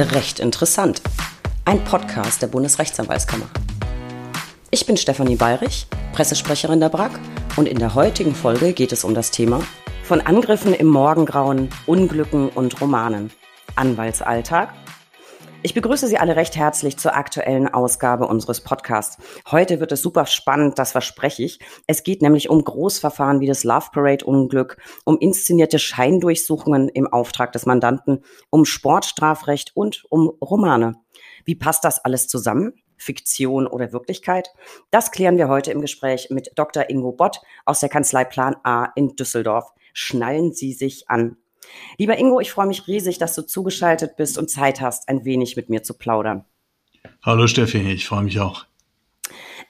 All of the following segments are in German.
Recht interessant. Ein Podcast der Bundesrechtsanwaltskammer. Ich bin Stefanie Bayrich, Pressesprecherin der BRAG und in der heutigen Folge geht es um das Thema von Angriffen im Morgengrauen, Unglücken und Romanen. Anwaltsalltag ich begrüße Sie alle recht herzlich zur aktuellen Ausgabe unseres Podcasts. Heute wird es super spannend, das verspreche ich. Es geht nämlich um Großverfahren wie das Love Parade Unglück, um inszenierte Scheindurchsuchungen im Auftrag des Mandanten, um Sportstrafrecht und um Romane. Wie passt das alles zusammen? Fiktion oder Wirklichkeit? Das klären wir heute im Gespräch mit Dr. Ingo Bott aus der Kanzlei Plan A in Düsseldorf. Schnallen Sie sich an. Lieber Ingo, ich freue mich riesig, dass du zugeschaltet bist und Zeit hast, ein wenig mit mir zu plaudern. Hallo Steffi, ich freue mich auch.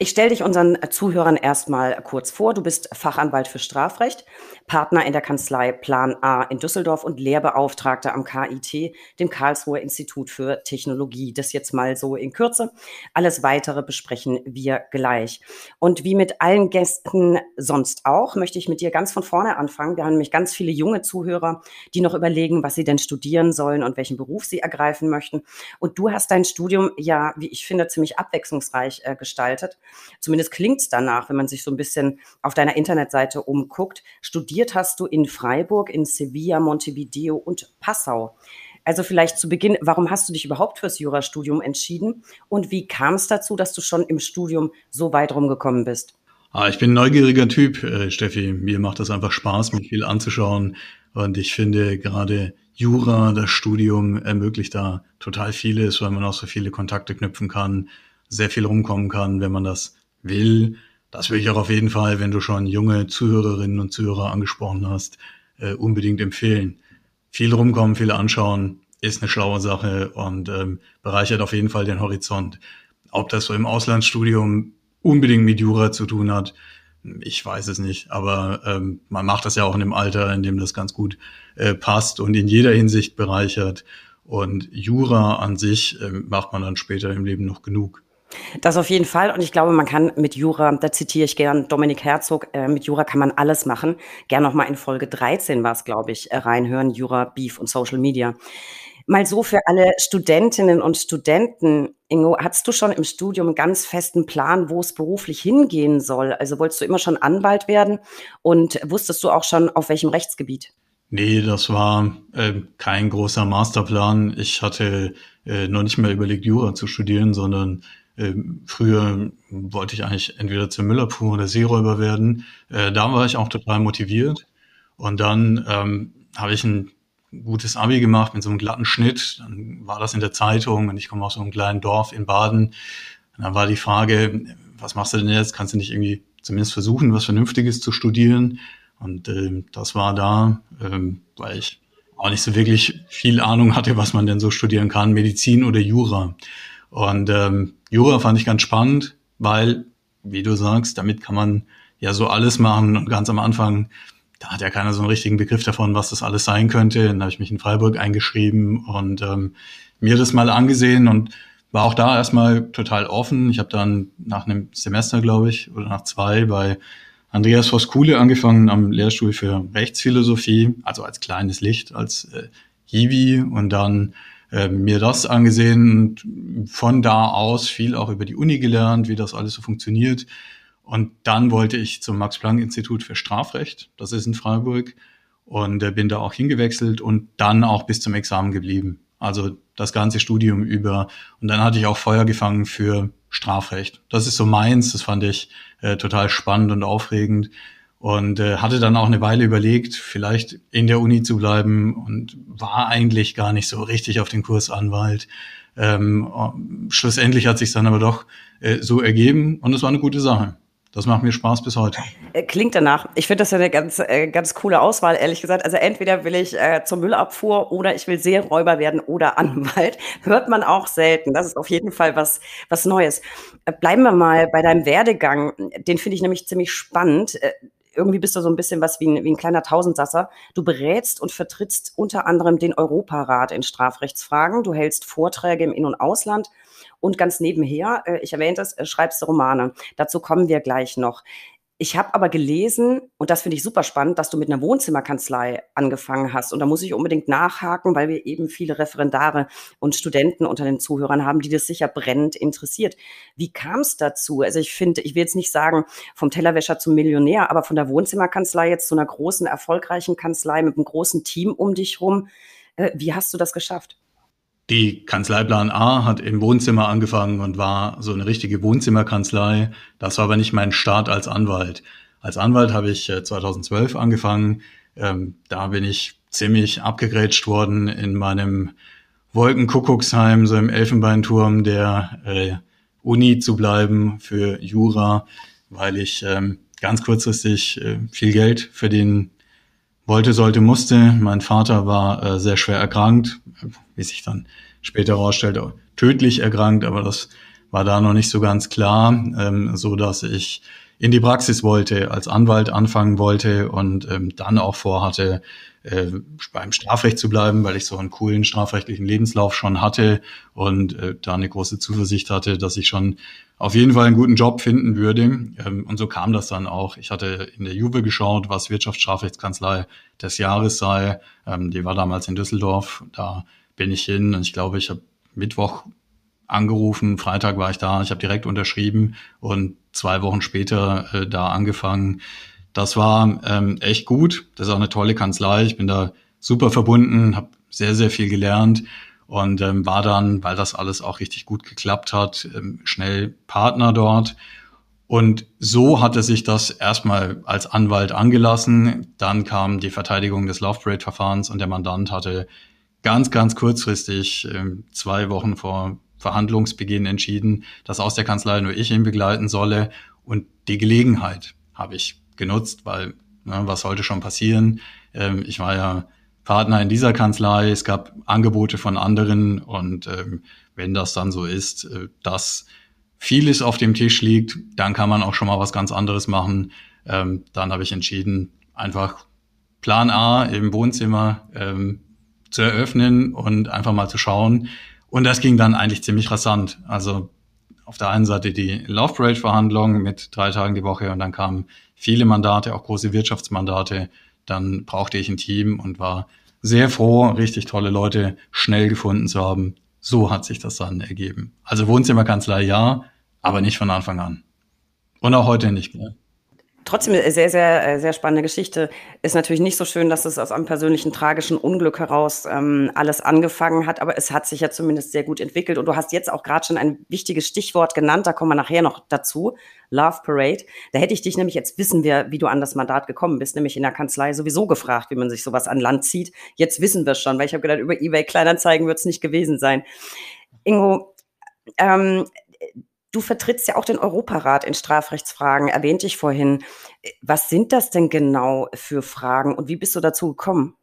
Ich stelle dich unseren Zuhörern erstmal kurz vor. Du bist Fachanwalt für Strafrecht, Partner in der Kanzlei Plan A in Düsseldorf und Lehrbeauftragter am KIT, dem Karlsruher Institut für Technologie. Das jetzt mal so in Kürze. Alles weitere besprechen wir gleich. Und wie mit allen Gästen sonst auch, möchte ich mit dir ganz von vorne anfangen. Wir haben nämlich ganz viele junge Zuhörer, die noch überlegen, was sie denn studieren sollen und welchen Beruf sie ergreifen möchten. Und du hast dein Studium ja, wie ich finde, ziemlich abwechslungsreich äh, gestaltet. Zumindest klingt es danach, wenn man sich so ein bisschen auf deiner Internetseite umguckt. Studiert hast du in Freiburg, in Sevilla, Montevideo und Passau. Also vielleicht zu Beginn, warum hast du dich überhaupt fürs Jurastudium entschieden und wie kam es dazu, dass du schon im Studium so weit rumgekommen bist? Ah, ich bin ein neugieriger Typ, äh, Steffi. Mir macht das einfach Spaß, mich viel anzuschauen. Und ich finde gerade Jura, das Studium ermöglicht da total vieles, weil man auch so viele Kontakte knüpfen kann, sehr viel rumkommen kann, wenn man das will. Das würde ich auch auf jeden Fall, wenn du schon junge Zuhörerinnen und Zuhörer angesprochen hast, äh, unbedingt empfehlen. Viel rumkommen, viel anschauen, ist eine schlaue Sache und ähm, bereichert auf jeden Fall den Horizont. Ob das so im Auslandsstudium unbedingt mit Jura zu tun hat, ich weiß es nicht, aber ähm, man macht das ja auch in dem Alter, in dem das ganz gut äh, passt und in jeder Hinsicht bereichert. Und Jura an sich äh, macht man dann später im Leben noch genug. Das auf jeden Fall. Und ich glaube, man kann mit Jura, da zitiere ich gern Dominik Herzog, äh, mit Jura kann man alles machen. Gern nochmal in Folge 13 war es, glaube ich, äh, reinhören, Jura, Beef und Social Media. Mal so für alle Studentinnen und Studenten, Ingo, hattest du schon im Studium einen ganz festen Plan, wo es beruflich hingehen soll? Also wolltest du immer schon Anwalt werden und wusstest du auch schon, auf welchem Rechtsgebiet? Nee, das war äh, kein großer Masterplan. Ich hatte äh, noch nicht mehr überlegt, Jura zu studieren, sondern ähm, früher wollte ich eigentlich entweder zum Müllabfuhr oder Seeräuber werden. Äh, da war ich auch total motiviert. Und dann ähm, habe ich ein gutes Abi gemacht mit so einem glatten Schnitt. Dann war das in der Zeitung und ich komme aus so einem kleinen Dorf in Baden. Und dann war die Frage, was machst du denn jetzt? Kannst du nicht irgendwie zumindest versuchen, was Vernünftiges zu studieren? Und äh, das war da, ähm, weil ich auch nicht so wirklich viel Ahnung hatte, was man denn so studieren kann, Medizin oder Jura. Und ähm, Jura fand ich ganz spannend, weil, wie du sagst, damit kann man ja so alles machen. Und ganz am Anfang, da hat ja keiner so einen richtigen Begriff davon, was das alles sein könnte. Dann habe ich mich in Freiburg eingeschrieben und ähm, mir das mal angesehen und war auch da erstmal total offen. Ich habe dann nach einem Semester, glaube ich, oder nach zwei bei Andreas Voskule angefangen am Lehrstuhl für Rechtsphilosophie, also als kleines Licht, als äh, Hiwi und dann äh, mir das angesehen und von da aus viel auch über die Uni gelernt, wie das alles so funktioniert. Und dann wollte ich zum Max-Planck-Institut für Strafrecht, das ist in Freiburg, und äh, bin da auch hingewechselt und dann auch bis zum Examen geblieben. Also das ganze Studium über. Und dann hatte ich auch Feuer gefangen für Strafrecht. Das ist so meins, das fand ich äh, total spannend und aufregend und äh, hatte dann auch eine Weile überlegt, vielleicht in der Uni zu bleiben und war eigentlich gar nicht so richtig auf den Kurs Anwalt. Ähm, schlussendlich hat sich dann aber doch äh, so ergeben und es war eine gute Sache. Das macht mir Spaß bis heute. Äh, klingt danach. Ich finde das ja eine ganz, äh, ganz coole Auswahl, ehrlich gesagt. Also entweder will ich äh, zur Müllabfuhr oder ich will Seeräuber werden oder Anwalt. Hört man auch selten. Das ist auf jeden Fall was, was Neues. Äh, bleiben wir mal bei deinem Werdegang. Den finde ich nämlich ziemlich spannend irgendwie bist du so ein bisschen was wie ein, wie ein kleiner Tausendsasser. Du berätst und vertrittst unter anderem den Europarat in Strafrechtsfragen. Du hältst Vorträge im In- und Ausland und ganz nebenher, äh, ich erwähne das, äh, schreibst Romane. Dazu kommen wir gleich noch. Ich habe aber gelesen, und das finde ich super spannend, dass du mit einer Wohnzimmerkanzlei angefangen hast. Und da muss ich unbedingt nachhaken, weil wir eben viele Referendare und Studenten unter den Zuhörern haben, die das sicher brennend interessiert. Wie kam es dazu? Also ich finde, ich will jetzt nicht sagen vom Tellerwäscher zum Millionär, aber von der Wohnzimmerkanzlei jetzt zu einer großen, erfolgreichen Kanzlei mit einem großen Team um dich rum. Äh, wie hast du das geschafft? Die Kanzleiplan A hat im Wohnzimmer angefangen und war so eine richtige Wohnzimmerkanzlei. Das war aber nicht mein Start als Anwalt. Als Anwalt habe ich 2012 äh, angefangen. Ähm, da bin ich ziemlich abgegrätscht worden in meinem Wolkenkuckucksheim, so im Elfenbeinturm der äh, Uni zu bleiben für Jura, weil ich ähm, ganz kurzfristig äh, viel Geld verdienen wollte, sollte, musste. Mein Vater war äh, sehr schwer erkrankt, wie sich dann später herausstellte, tödlich erkrankt, aber das war da noch nicht so ganz klar, ähm, so dass ich in die Praxis wollte, als Anwalt anfangen wollte und ähm, dann auch vorhatte, äh, beim Strafrecht zu bleiben, weil ich so einen coolen strafrechtlichen Lebenslauf schon hatte und äh, da eine große Zuversicht hatte, dass ich schon auf jeden Fall einen guten Job finden würde. Ähm, und so kam das dann auch. Ich hatte in der Juve geschaut, was Wirtschaftsstrafrechtskanzlei des Jahres sei. Ähm, die war damals in Düsseldorf. Da bin ich hin und ich glaube, ich habe Mittwoch angerufen, Freitag war ich da, ich habe direkt unterschrieben und zwei Wochen später äh, da angefangen. Das war ähm, echt gut. Das ist auch eine tolle Kanzlei. Ich bin da super verbunden, habe sehr, sehr viel gelernt und ähm, war dann, weil das alles auch richtig gut geklappt hat, ähm, schnell Partner dort. Und so hatte sich das erstmal als Anwalt angelassen. Dann kam die Verteidigung des Love Parade Verfahrens und der Mandant hatte ganz, ganz kurzfristig, ähm, zwei Wochen vor Verhandlungsbeginn entschieden, dass aus der Kanzlei nur ich ihn begleiten solle. Und die Gelegenheit habe ich genutzt, weil ne, was sollte schon passieren? Ähm, ich war ja Partner in dieser Kanzlei, es gab Angebote von anderen und ähm, wenn das dann so ist, äh, dass vieles auf dem Tisch liegt, dann kann man auch schon mal was ganz anderes machen. Ähm, dann habe ich entschieden, einfach Plan A im Wohnzimmer ähm, zu eröffnen und einfach mal zu schauen, und das ging dann eigentlich ziemlich rasant. Also auf der einen Seite die Love Parade Verhandlungen mit drei Tagen die Woche und dann kamen viele Mandate, auch große Wirtschaftsmandate. Dann brauchte ich ein Team und war sehr froh, richtig tolle Leute schnell gefunden zu haben. So hat sich das dann ergeben. Also Wohnzimmerkanzlei ja, aber nicht von Anfang an. Und auch heute nicht mehr trotzdem eine sehr, sehr, äh, sehr spannende Geschichte. Ist natürlich nicht so schön, dass es aus einem persönlichen tragischen Unglück heraus ähm, alles angefangen hat, aber es hat sich ja zumindest sehr gut entwickelt. Und du hast jetzt auch gerade schon ein wichtiges Stichwort genannt, da kommen wir nachher noch dazu. Love Parade. Da hätte ich dich nämlich, jetzt wissen wir, wie du an das Mandat gekommen bist, nämlich in der Kanzlei sowieso gefragt, wie man sich sowas an Land zieht. Jetzt wissen wir schon, weil ich habe gedacht, über eBay Kleinanzeigen wird es nicht gewesen sein. Ingo, ähm, Du vertrittst ja auch den Europarat in Strafrechtsfragen, erwähnte ich vorhin. Was sind das denn genau für Fragen und wie bist du dazu gekommen?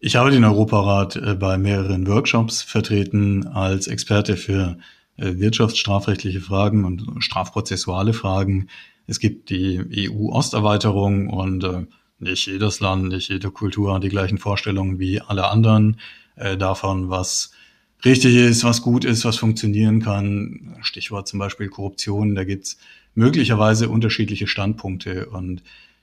Ich habe den Europarat äh, bei mehreren Workshops vertreten als Experte für äh, wirtschaftsstrafrechtliche Fragen und strafprozessuale Fragen. Es gibt die EU-Osterweiterung und äh, nicht jedes Land, nicht jede Kultur hat die gleichen Vorstellungen wie alle anderen davon, was richtig ist, was gut ist, was funktionieren kann. Stichwort zum Beispiel Korruption, da gibt's möglicherweise unterschiedliche Standpunkte. Und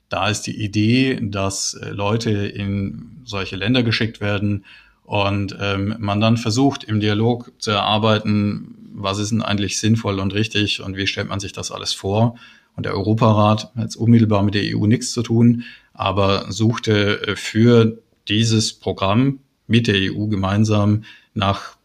da ist die Idee, dass äh, Leute in solche Länder geschickt werden und ähm, man dann versucht, im Dialog zu erarbeiten, was ist denn eigentlich sinnvoll und richtig und wie stellt man sich das alles vor. Und der Europarat hat jetzt unmittelbar mit der EU nichts zu tun, aber suchte äh, für dieses Programm mit der EU gemeinsam nach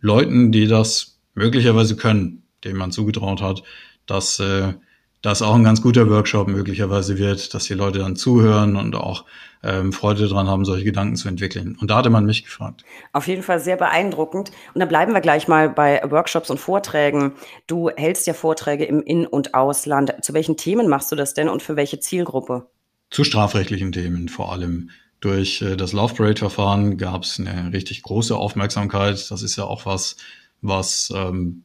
Leuten, die das möglicherweise können, denen man zugetraut hat, dass äh, das auch ein ganz guter Workshop möglicherweise wird, dass die Leute dann zuhören und auch ähm, Freude daran haben, solche Gedanken zu entwickeln. Und da hatte man mich gefragt. Auf jeden Fall sehr beeindruckend. Und dann bleiben wir gleich mal bei Workshops und Vorträgen. Du hältst ja Vorträge im In- und Ausland. Zu welchen Themen machst du das denn und für welche Zielgruppe? Zu strafrechtlichen Themen vor allem. Durch äh, das Love Parade-Verfahren gab es eine richtig große Aufmerksamkeit. Das ist ja auch was, was ähm,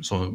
so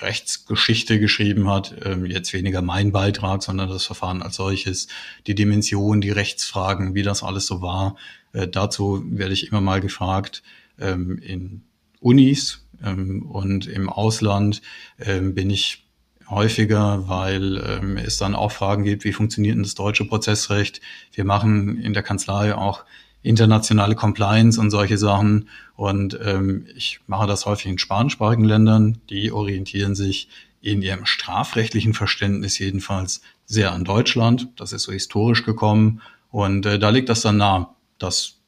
Rechtsgeschichte geschrieben hat. Ähm, jetzt weniger mein Beitrag, sondern das Verfahren als solches, die Dimension, die Rechtsfragen, wie das alles so war. Äh, dazu werde ich immer mal gefragt. Ähm, in Unis ähm, und im Ausland ähm, bin ich häufiger, weil ähm, es dann auch Fragen gibt, wie funktioniert denn das deutsche Prozessrecht. Wir machen in der Kanzlei auch internationale Compliance und solche Sachen. Und ähm, ich mache das häufig in spanischsprachigen Ländern. Die orientieren sich in ihrem strafrechtlichen Verständnis jedenfalls sehr an Deutschland. Das ist so historisch gekommen. Und äh, da liegt das dann nah, dass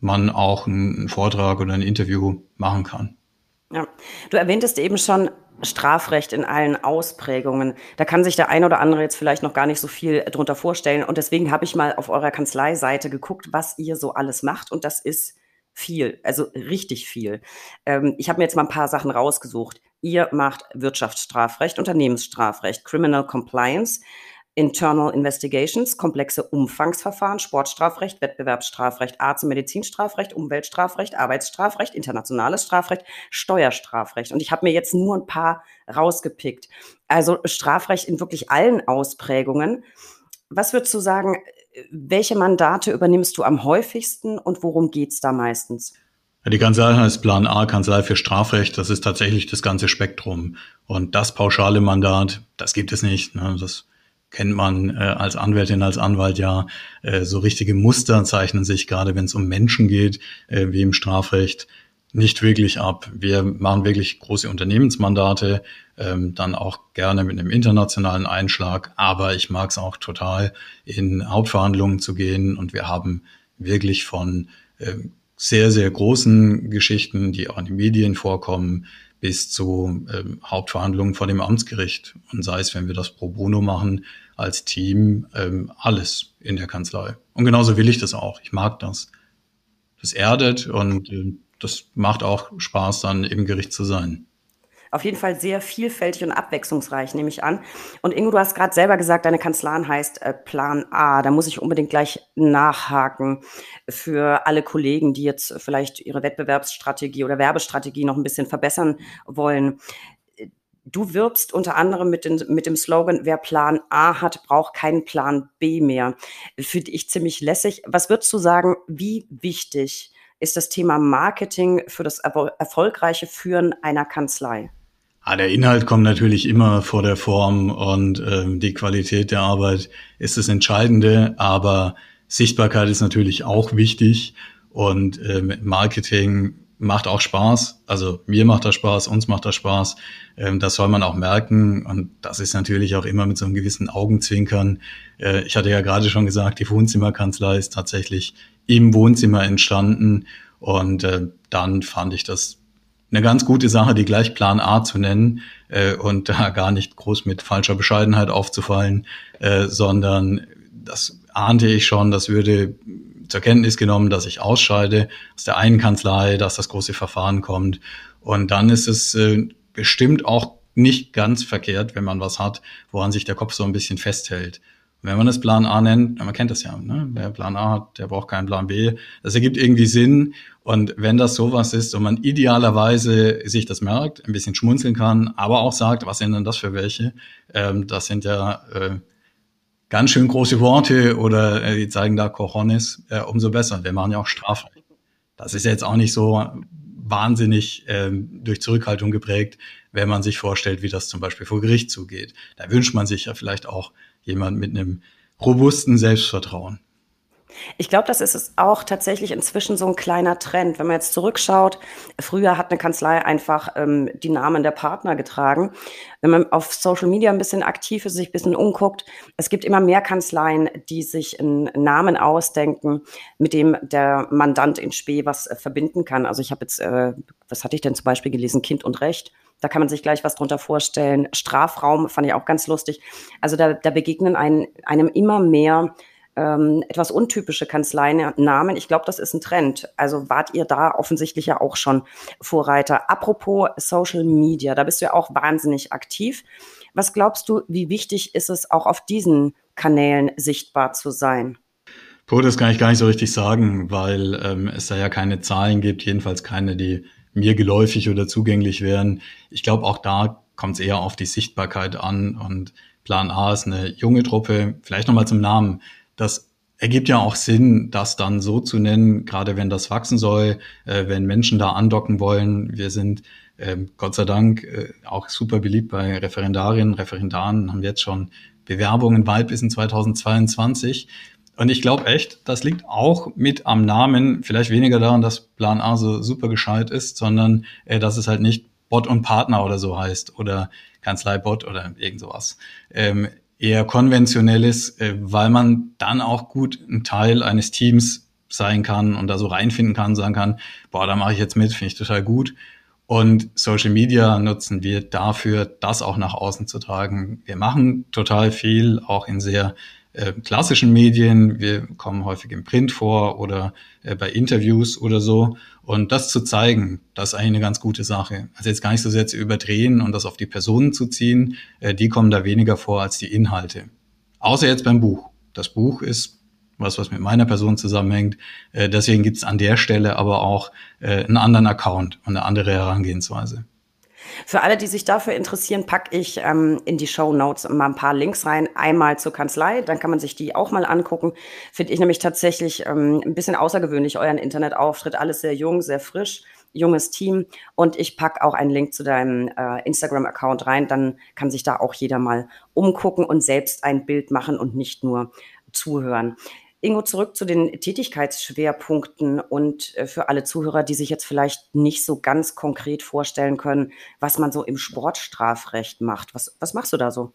man auch einen Vortrag oder ein Interview machen kann. Ja, du erwähntest eben schon Strafrecht in allen Ausprägungen. Da kann sich der ein oder andere jetzt vielleicht noch gar nicht so viel drunter vorstellen. Und deswegen habe ich mal auf eurer Kanzleiseite geguckt, was ihr so alles macht. Und das ist viel, also richtig viel. Ähm, ich habe mir jetzt mal ein paar Sachen rausgesucht. Ihr macht Wirtschaftsstrafrecht, Unternehmensstrafrecht, Criminal Compliance, Internal Investigations, komplexe Umfangsverfahren, Sportstrafrecht, Wettbewerbsstrafrecht, Arzt- und Medizinstrafrecht, Umweltstrafrecht, Arbeitsstrafrecht, internationales Strafrecht, Steuerstrafrecht. Und ich habe mir jetzt nur ein paar rausgepickt. Also Strafrecht in wirklich allen Ausprägungen. Was würdest du sagen, welche Mandate übernimmst du am häufigsten und worum geht's da meistens? Die Kanzlei heißt Plan A, Kanzlei für Strafrecht. Das ist tatsächlich das ganze Spektrum. Und das pauschale Mandat, das gibt es nicht. Ne? Das kennt man äh, als Anwältin, als Anwalt ja. Äh, so richtige Muster zeichnen sich gerade, wenn es um Menschen geht, äh, wie im Strafrecht, nicht wirklich ab. Wir machen wirklich große Unternehmensmandate, ähm, dann auch gerne mit einem internationalen Einschlag, aber ich mag es auch total, in Hauptverhandlungen zu gehen und wir haben wirklich von äh, sehr, sehr großen Geschichten, die auch in den Medien vorkommen, bis zu ähm, Hauptverhandlungen vor dem Amtsgericht. Und sei es, wenn wir das pro bono machen, als Team, ähm, alles in der Kanzlei. Und genauso will ich das auch. Ich mag das. Das erdet und äh, das macht auch Spaß, dann im Gericht zu sein auf jeden Fall sehr vielfältig und abwechslungsreich, nehme ich an. Und Ingo, du hast gerade selber gesagt, deine Kanzlei heißt äh, Plan A. Da muss ich unbedingt gleich nachhaken für alle Kollegen, die jetzt vielleicht ihre Wettbewerbsstrategie oder Werbestrategie noch ein bisschen verbessern wollen. Du wirbst unter anderem mit, den, mit dem Slogan, wer Plan A hat, braucht keinen Plan B mehr. Finde ich ziemlich lässig. Was würdest du sagen, wie wichtig ist das Thema Marketing für das erfolgreiche Führen einer Kanzlei? Ah, der Inhalt kommt natürlich immer vor der Form und ähm, die Qualität der Arbeit ist das Entscheidende, aber Sichtbarkeit ist natürlich auch wichtig und ähm, Marketing macht auch Spaß. Also mir macht das Spaß, uns macht das Spaß. Ähm, das soll man auch merken und das ist natürlich auch immer mit so einem gewissen Augenzwinkern. Äh, ich hatte ja gerade schon gesagt, die Wohnzimmerkanzlei ist tatsächlich im Wohnzimmer entstanden und äh, dann fand ich das eine ganz gute Sache, die gleich Plan A zu nennen äh, und da gar nicht groß mit falscher Bescheidenheit aufzufallen, sondern das ahnte ich schon, das würde zur Kenntnis genommen, dass ich ausscheide aus der einen Kanzlei, dass das große Verfahren kommt. Und dann ist es äh, bestimmt auch nicht ganz verkehrt, wenn man was hat, woran sich der Kopf so ein bisschen festhält. Wenn man das Plan A nennt, man kennt das ja, ne? wer Plan A hat, der braucht keinen Plan B. Das ergibt irgendwie Sinn. Und wenn das sowas ist und man idealerweise sich das merkt, ein bisschen schmunzeln kann, aber auch sagt, was sind denn das für welche? Ähm, das sind ja äh, ganz schön große Worte oder äh, die zeigen da Cojones, äh, umso besser. Wir machen ja auch Strafrecht. Das ist jetzt auch nicht so wahnsinnig ähm, durch Zurückhaltung geprägt, wenn man sich vorstellt, wie das zum Beispiel vor Gericht zugeht. Da wünscht man sich ja vielleicht auch jemand mit einem robusten Selbstvertrauen. Ich glaube, das ist es auch tatsächlich inzwischen so ein kleiner Trend. Wenn man jetzt zurückschaut, früher hat eine Kanzlei einfach ähm, die Namen der Partner getragen. Wenn man auf Social Media ein bisschen aktiv ist, sich ein bisschen umguckt, es gibt immer mehr Kanzleien, die sich einen Namen ausdenken, mit dem der Mandant in Spee was äh, verbinden kann. Also ich habe jetzt, äh, was hatte ich denn zum Beispiel gelesen, Kind und Recht. Da kann man sich gleich was drunter vorstellen. Strafraum fand ich auch ganz lustig. Also da, da begegnen ein, einem immer mehr ähm, etwas untypische Kanzleinamen. Ich glaube, das ist ein Trend. Also wart ihr da offensichtlich ja auch schon Vorreiter. Apropos Social Media, da bist du ja auch wahnsinnig aktiv. Was glaubst du, wie wichtig ist es auch auf diesen Kanälen sichtbar zu sein? Puh, das kann ich gar nicht so richtig sagen, weil ähm, es da ja keine Zahlen gibt, jedenfalls keine, die mir geläufig oder zugänglich wären. Ich glaube, auch da kommt es eher auf die Sichtbarkeit an und Plan A ist eine junge Truppe. Vielleicht nochmal zum Namen. Das ergibt ja auch Sinn, das dann so zu nennen, gerade wenn das wachsen soll, äh, wenn Menschen da andocken wollen. Wir sind ähm, Gott sei Dank äh, auch super beliebt bei Referendarinnen, Referendaren, haben jetzt schon Bewerbungen weit bis in 2022. Und ich glaube echt, das liegt auch mit am Namen, vielleicht weniger daran, dass Plan A so super gescheit ist, sondern äh, dass es halt nicht Bot und Partner oder so heißt oder Kanzleibot oder irgend sowas. Ähm, eher konventionell ist, äh, weil man dann auch gut ein Teil eines Teams sein kann und da so reinfinden kann, sagen kann, boah, da mache ich jetzt mit, finde ich total gut. Und Social Media nutzen wir dafür, das auch nach außen zu tragen. Wir machen total viel, auch in sehr äh, klassischen Medien. Wir kommen häufig im Print vor oder äh, bei Interviews oder so. Und das zu zeigen, das ist eigentlich eine ganz gute Sache. Also jetzt gar nicht so sehr zu überdrehen und das auf die Personen zu ziehen, äh, die kommen da weniger vor als die Inhalte. Außer jetzt beim Buch. Das Buch ist was, was mit meiner Person zusammenhängt. Äh, deswegen gibt es an der Stelle aber auch äh, einen anderen Account und eine andere Herangehensweise. Für alle, die sich dafür interessieren, packe ich ähm, in die Show Notes mal ein paar Links rein. Einmal zur Kanzlei, dann kann man sich die auch mal angucken. Finde ich nämlich tatsächlich ähm, ein bisschen außergewöhnlich, euren Internetauftritt. Alles sehr jung, sehr frisch, junges Team. Und ich packe auch einen Link zu deinem äh, Instagram-Account rein. Dann kann sich da auch jeder mal umgucken und selbst ein Bild machen und nicht nur zuhören. Ingo, zurück zu den Tätigkeitsschwerpunkten und äh, für alle Zuhörer, die sich jetzt vielleicht nicht so ganz konkret vorstellen können, was man so im Sportstrafrecht macht. Was, was machst du da so?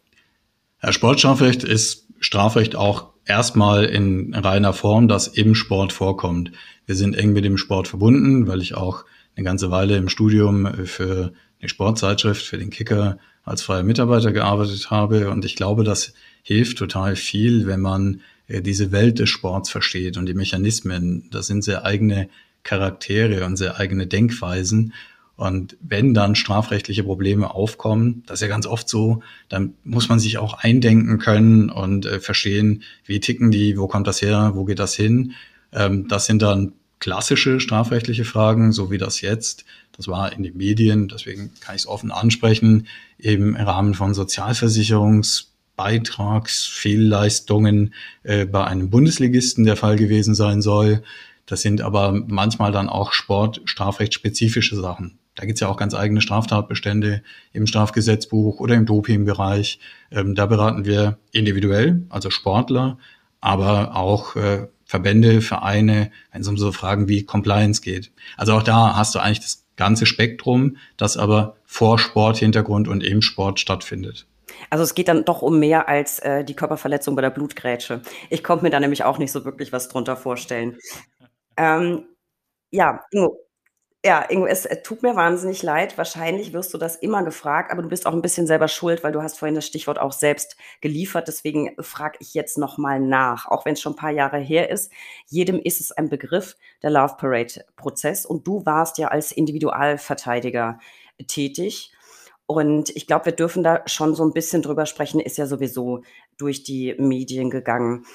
Ja, Sportstrafrecht ist Strafrecht auch erstmal in reiner Form, das im Sport vorkommt. Wir sind eng mit dem Sport verbunden, weil ich auch eine ganze Weile im Studium für eine Sportzeitschrift, für den Kicker als freier Mitarbeiter gearbeitet habe. Und ich glaube, das hilft total viel, wenn man diese Welt des Sports versteht und die Mechanismen. Das sind sehr eigene Charaktere und sehr eigene Denkweisen. Und wenn dann strafrechtliche Probleme aufkommen, das ist ja ganz oft so, dann muss man sich auch eindenken können und äh, verstehen, wie ticken die, wo kommt das her, wo geht das hin. Ähm, das sind dann klassische strafrechtliche Fragen, so wie das jetzt. Das war in den Medien, deswegen kann ich es offen ansprechen, eben im Rahmen von Sozialversicherungs Beitragsfehlleistungen äh, bei einem Bundesligisten der Fall gewesen sein soll. Das sind aber manchmal dann auch sportstrafrechtsspezifische Sachen. Da gibt es ja auch ganz eigene Straftatbestände im Strafgesetzbuch oder im Dopingbereich. Ähm, da beraten wir individuell, also Sportler, aber auch äh, Verbände, Vereine, wenn es um so Fragen wie Compliance geht. Also auch da hast du eigentlich das ganze Spektrum, das aber vor Sporthintergrund und im Sport stattfindet. Also es geht dann doch um mehr als äh, die Körperverletzung bei der Blutgrätsche. Ich konnte mir da nämlich auch nicht so wirklich was drunter vorstellen. Ähm, ja, Ingo, ja, Ingo, es äh, tut mir wahnsinnig leid. Wahrscheinlich wirst du das immer gefragt, aber du bist auch ein bisschen selber schuld, weil du hast vorhin das Stichwort auch selbst geliefert. Deswegen frage ich jetzt nochmal nach, auch wenn es schon ein paar Jahre her ist. Jedem ist es ein Begriff, der Love Parade Prozess. Und du warst ja als Individualverteidiger tätig. Und ich glaube, wir dürfen da schon so ein bisschen drüber sprechen, ist ja sowieso durch die Medien gegangen.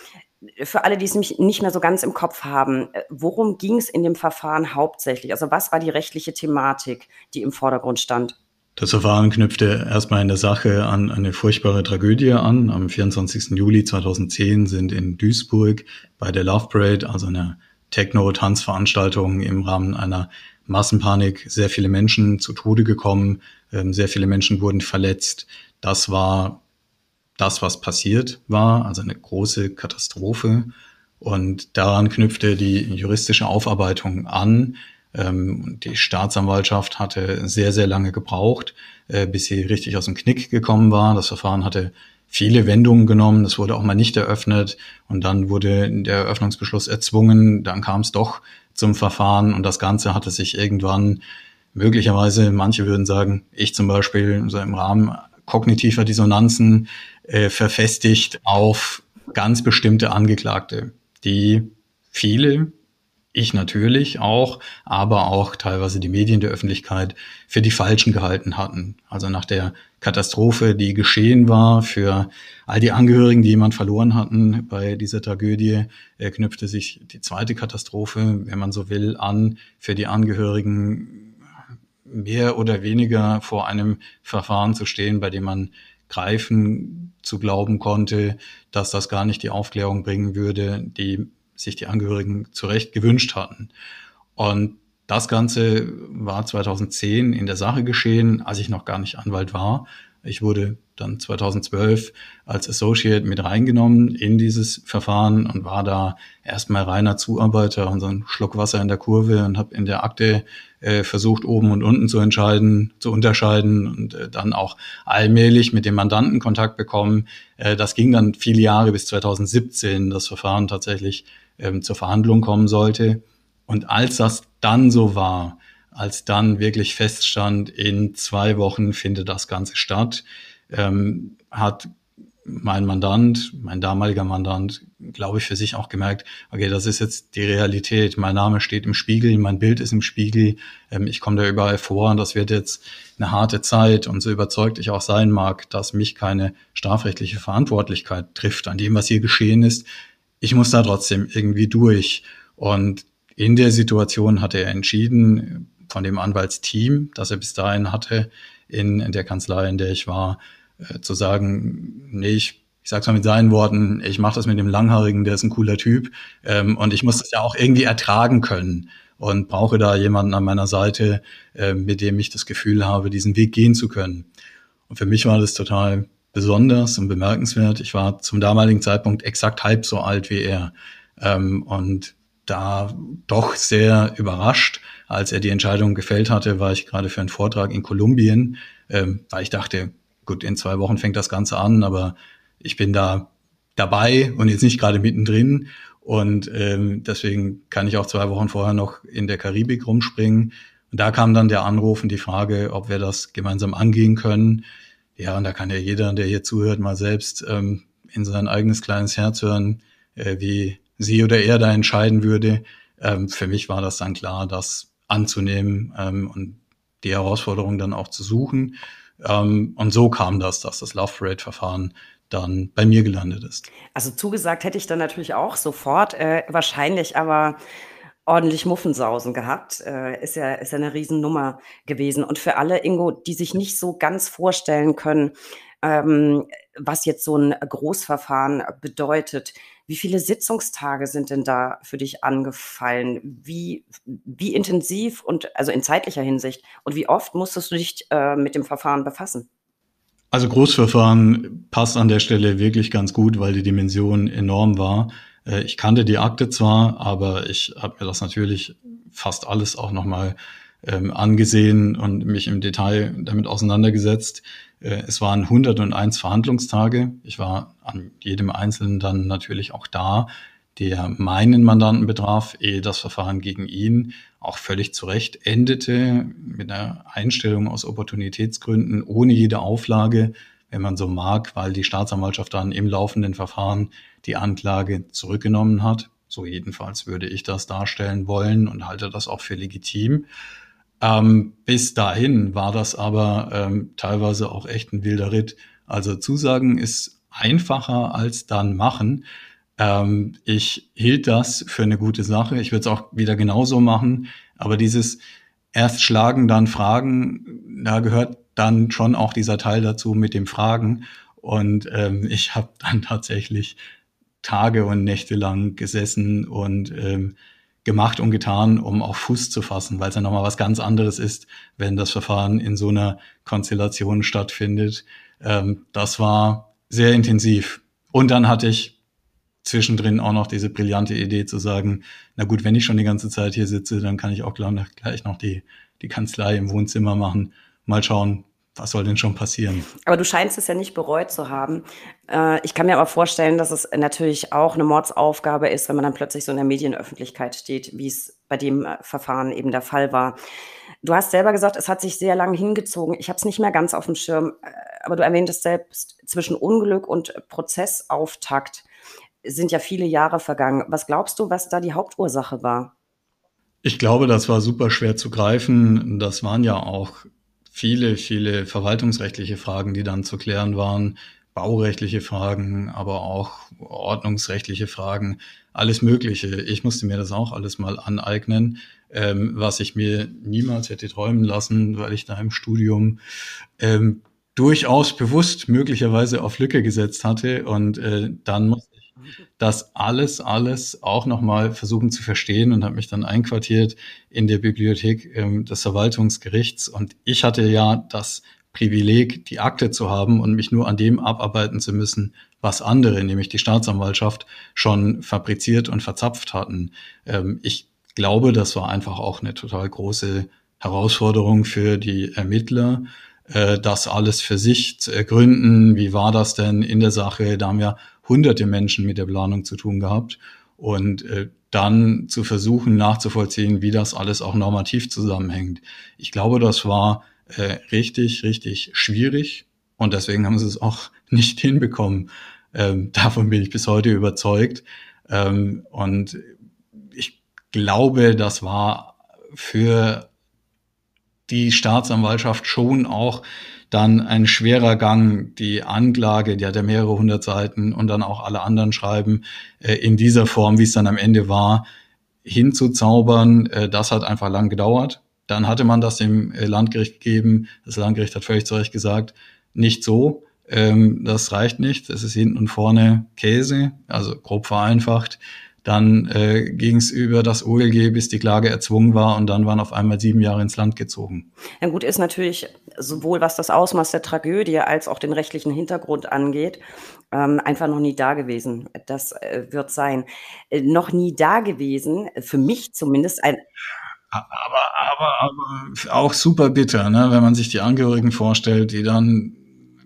Für alle, die es nicht mehr so ganz im Kopf haben, äh, worum ging es in dem Verfahren hauptsächlich? Also was war die rechtliche Thematik, die im Vordergrund stand? Das Verfahren knüpfte erstmal in der Sache an eine furchtbare Tragödie an. Am 24. Juli 2010 sind in Duisburg bei der Love Parade, also einer Techno-Tanzveranstaltung im Rahmen einer Massenpanik, sehr viele Menschen zu Tode gekommen. Ähm, sehr viele Menschen wurden verletzt. Das war das, was passiert war, also eine große Katastrophe. Und daran knüpfte die juristische Aufarbeitung an. Ähm, die Staatsanwaltschaft hatte sehr, sehr lange gebraucht, äh, bis sie richtig aus dem Knick gekommen war. Das Verfahren hatte viele Wendungen genommen. Das wurde auch mal nicht eröffnet. Und dann wurde der Eröffnungsbeschluss erzwungen. Dann kam es doch zum Verfahren. Und das Ganze hatte sich irgendwann möglicherweise, manche würden sagen, ich zum Beispiel, so im Rahmen kognitiver Dissonanzen äh, verfestigt auf ganz bestimmte Angeklagte, die viele, ich natürlich auch, aber auch teilweise die Medien der Öffentlichkeit für die Falschen gehalten hatten. Also nach der Katastrophe, die geschehen war für all die Angehörigen, die jemand verloren hatten bei dieser Tragödie, äh, knüpfte sich die zweite Katastrophe, wenn man so will, an für die Angehörigen mehr oder weniger vor einem Verfahren zu stehen, bei dem man greifen zu glauben konnte, dass das gar nicht die Aufklärung bringen würde, die sich die Angehörigen zu Recht gewünscht hatten. Und das Ganze war 2010 in der Sache geschehen, als ich noch gar nicht Anwalt war. Ich wurde dann 2012 als Associate mit reingenommen in dieses Verfahren und war da erstmal reiner Zuarbeiter und so ein Schluck Wasser in der Kurve und habe in der Akte äh, versucht, oben und unten zu entscheiden, zu unterscheiden und äh, dann auch allmählich mit dem Mandanten Kontakt bekommen. Äh, das ging dann viele Jahre bis 2017, das Verfahren tatsächlich ähm, zur Verhandlung kommen sollte. Und als das dann so war, als dann wirklich feststand, in zwei Wochen findet das Ganze statt, ähm, hat mein Mandant, mein damaliger Mandant, glaube ich, für sich auch gemerkt, okay, das ist jetzt die Realität. Mein Name steht im Spiegel, mein Bild ist im Spiegel, ähm, ich komme da überall vor und das wird jetzt eine harte Zeit. Und so überzeugt ich auch sein mag, dass mich keine strafrechtliche Verantwortlichkeit trifft an dem, was hier geschehen ist. Ich muss da trotzdem irgendwie durch. Und in der Situation hat er entschieden, von dem Anwaltsteam, das er bis dahin hatte in, in der Kanzlei, in der ich war, äh, zu sagen, nee, ich, ich sag's mal mit seinen Worten, ich mache das mit dem Langhaarigen, der ist ein cooler Typ ähm, und ich muss das ja auch irgendwie ertragen können und brauche da jemanden an meiner Seite, äh, mit dem ich das Gefühl habe, diesen Weg gehen zu können. Und für mich war das total besonders und bemerkenswert. Ich war zum damaligen Zeitpunkt exakt halb so alt wie er ähm, und da doch sehr überrascht, als er die Entscheidung gefällt hatte, war ich gerade für einen Vortrag in Kolumbien, ähm, weil ich dachte, gut, in zwei Wochen fängt das Ganze an, aber ich bin da dabei und jetzt nicht gerade mittendrin. Und ähm, deswegen kann ich auch zwei Wochen vorher noch in der Karibik rumspringen. Und da kam dann der Anruf und die Frage, ob wir das gemeinsam angehen können. Ja, und da kann ja jeder, der hier zuhört, mal selbst ähm, in sein eigenes kleines Herz hören, äh, wie sie oder er da entscheiden würde. Ähm, für mich war das dann klar, das anzunehmen ähm, und die Herausforderung dann auch zu suchen. Ähm, und so kam das, dass das Love Parade-Verfahren dann bei mir gelandet ist. Also zugesagt hätte ich dann natürlich auch sofort, äh, wahrscheinlich aber ordentlich Muffensausen gehabt. Äh, ist ja ist ja eine Riesennummer gewesen. Und für alle, Ingo, die sich nicht so ganz vorstellen können, ähm, was jetzt so ein Großverfahren bedeutet. Wie viele Sitzungstage sind denn da für dich angefallen? Wie, wie intensiv und also in zeitlicher Hinsicht und wie oft musstest du dich äh, mit dem Verfahren befassen? Also Großverfahren passt an der Stelle wirklich ganz gut, weil die Dimension enorm war. Äh, ich kannte die Akte zwar, aber ich habe mir das natürlich fast alles auch nochmal ähm, angesehen und mich im Detail damit auseinandergesetzt. Äh, es waren 101 Verhandlungstage. Ich war an jedem Einzelnen dann natürlich auch da, der meinen Mandanten betraf, ehe das Verfahren gegen ihn auch völlig zu Recht endete mit einer Einstellung aus Opportunitätsgründen ohne jede Auflage, wenn man so mag, weil die Staatsanwaltschaft dann im laufenden Verfahren die Anklage zurückgenommen hat. So jedenfalls würde ich das darstellen wollen und halte das auch für legitim. Ähm, bis dahin war das aber ähm, teilweise auch echt ein wilder Ritt. Also Zusagen ist einfacher als dann machen. Ähm, ich hielt das für eine gute Sache. Ich würde es auch wieder genauso machen. Aber dieses erst schlagen, dann fragen, da gehört dann schon auch dieser Teil dazu mit dem Fragen. Und ähm, ich habe dann tatsächlich Tage und Nächte lang gesessen und ähm, gemacht und getan, um auch Fuß zu fassen, weil es ja nochmal was ganz anderes ist, wenn das Verfahren in so einer Konstellation stattfindet. Ähm, das war sehr intensiv. Und dann hatte ich zwischendrin auch noch diese brillante Idee zu sagen, na gut, wenn ich schon die ganze Zeit hier sitze, dann kann ich auch gleich noch die, die Kanzlei im Wohnzimmer machen. Mal schauen, was soll denn schon passieren? Aber du scheinst es ja nicht bereut zu haben. Äh, ich kann mir aber vorstellen, dass es natürlich auch eine Mordsaufgabe ist, wenn man dann plötzlich so in der Medienöffentlichkeit steht, wie es bei dem äh, Verfahren eben der Fall war. Du hast selber gesagt, es hat sich sehr lange hingezogen. Ich habe es nicht mehr ganz auf dem Schirm, äh, aber du erwähntest selbst, zwischen Unglück und Prozessauftakt sind ja viele Jahre vergangen. Was glaubst du, was da die Hauptursache war? Ich glaube, das war super schwer zu greifen. Das waren ja auch viele, viele verwaltungsrechtliche Fragen, die dann zu klären waren, baurechtliche Fragen, aber auch ordnungsrechtliche Fragen, alles Mögliche. Ich musste mir das auch alles mal aneignen, ähm, was ich mir niemals hätte träumen lassen, weil ich da im Studium ähm, durchaus bewusst möglicherweise auf Lücke gesetzt hatte und äh, dann musste das alles, alles auch nochmal versuchen zu verstehen und habe mich dann einquartiert in der Bibliothek ähm, des Verwaltungsgerichts. Und ich hatte ja das Privileg, die Akte zu haben und mich nur an dem abarbeiten zu müssen, was andere, nämlich die Staatsanwaltschaft, schon fabriziert und verzapft hatten. Ähm, ich glaube, das war einfach auch eine total große Herausforderung für die Ermittler, äh, das alles für sich zu ergründen. Wie war das denn in der Sache? Da haben ja hunderte Menschen mit der Planung zu tun gehabt. Und äh, dann zu versuchen nachzuvollziehen, wie das alles auch normativ zusammenhängt. Ich glaube, das war äh, richtig, richtig schwierig. Und deswegen haben sie es auch nicht hinbekommen. Ähm, davon bin ich bis heute überzeugt. Ähm, und ich glaube, das war für die Staatsanwaltschaft schon auch dann ein schwerer Gang, die Anklage, die hat ja mehrere hundert Seiten und dann auch alle anderen Schreiben äh, in dieser Form, wie es dann am Ende war, hinzuzaubern. Äh, das hat einfach lang gedauert. Dann hatte man das dem äh, Landgericht gegeben. Das Landgericht hat völlig zu Recht gesagt, nicht so. Ähm, das reicht nicht. Das ist hinten und vorne Käse, also grob vereinfacht. Dann äh, ging es über das OLG, bis die Klage erzwungen war und dann waren auf einmal sieben Jahre ins Land gezogen. Ja gut, ist natürlich sowohl was das Ausmaß der Tragödie als auch den rechtlichen Hintergrund angeht, ähm, einfach noch nie da gewesen. Das äh, wird sein. Äh, noch nie da gewesen, für mich zumindest ein aber, aber, aber auch super bitter, ne? wenn man sich die Angehörigen vorstellt, die dann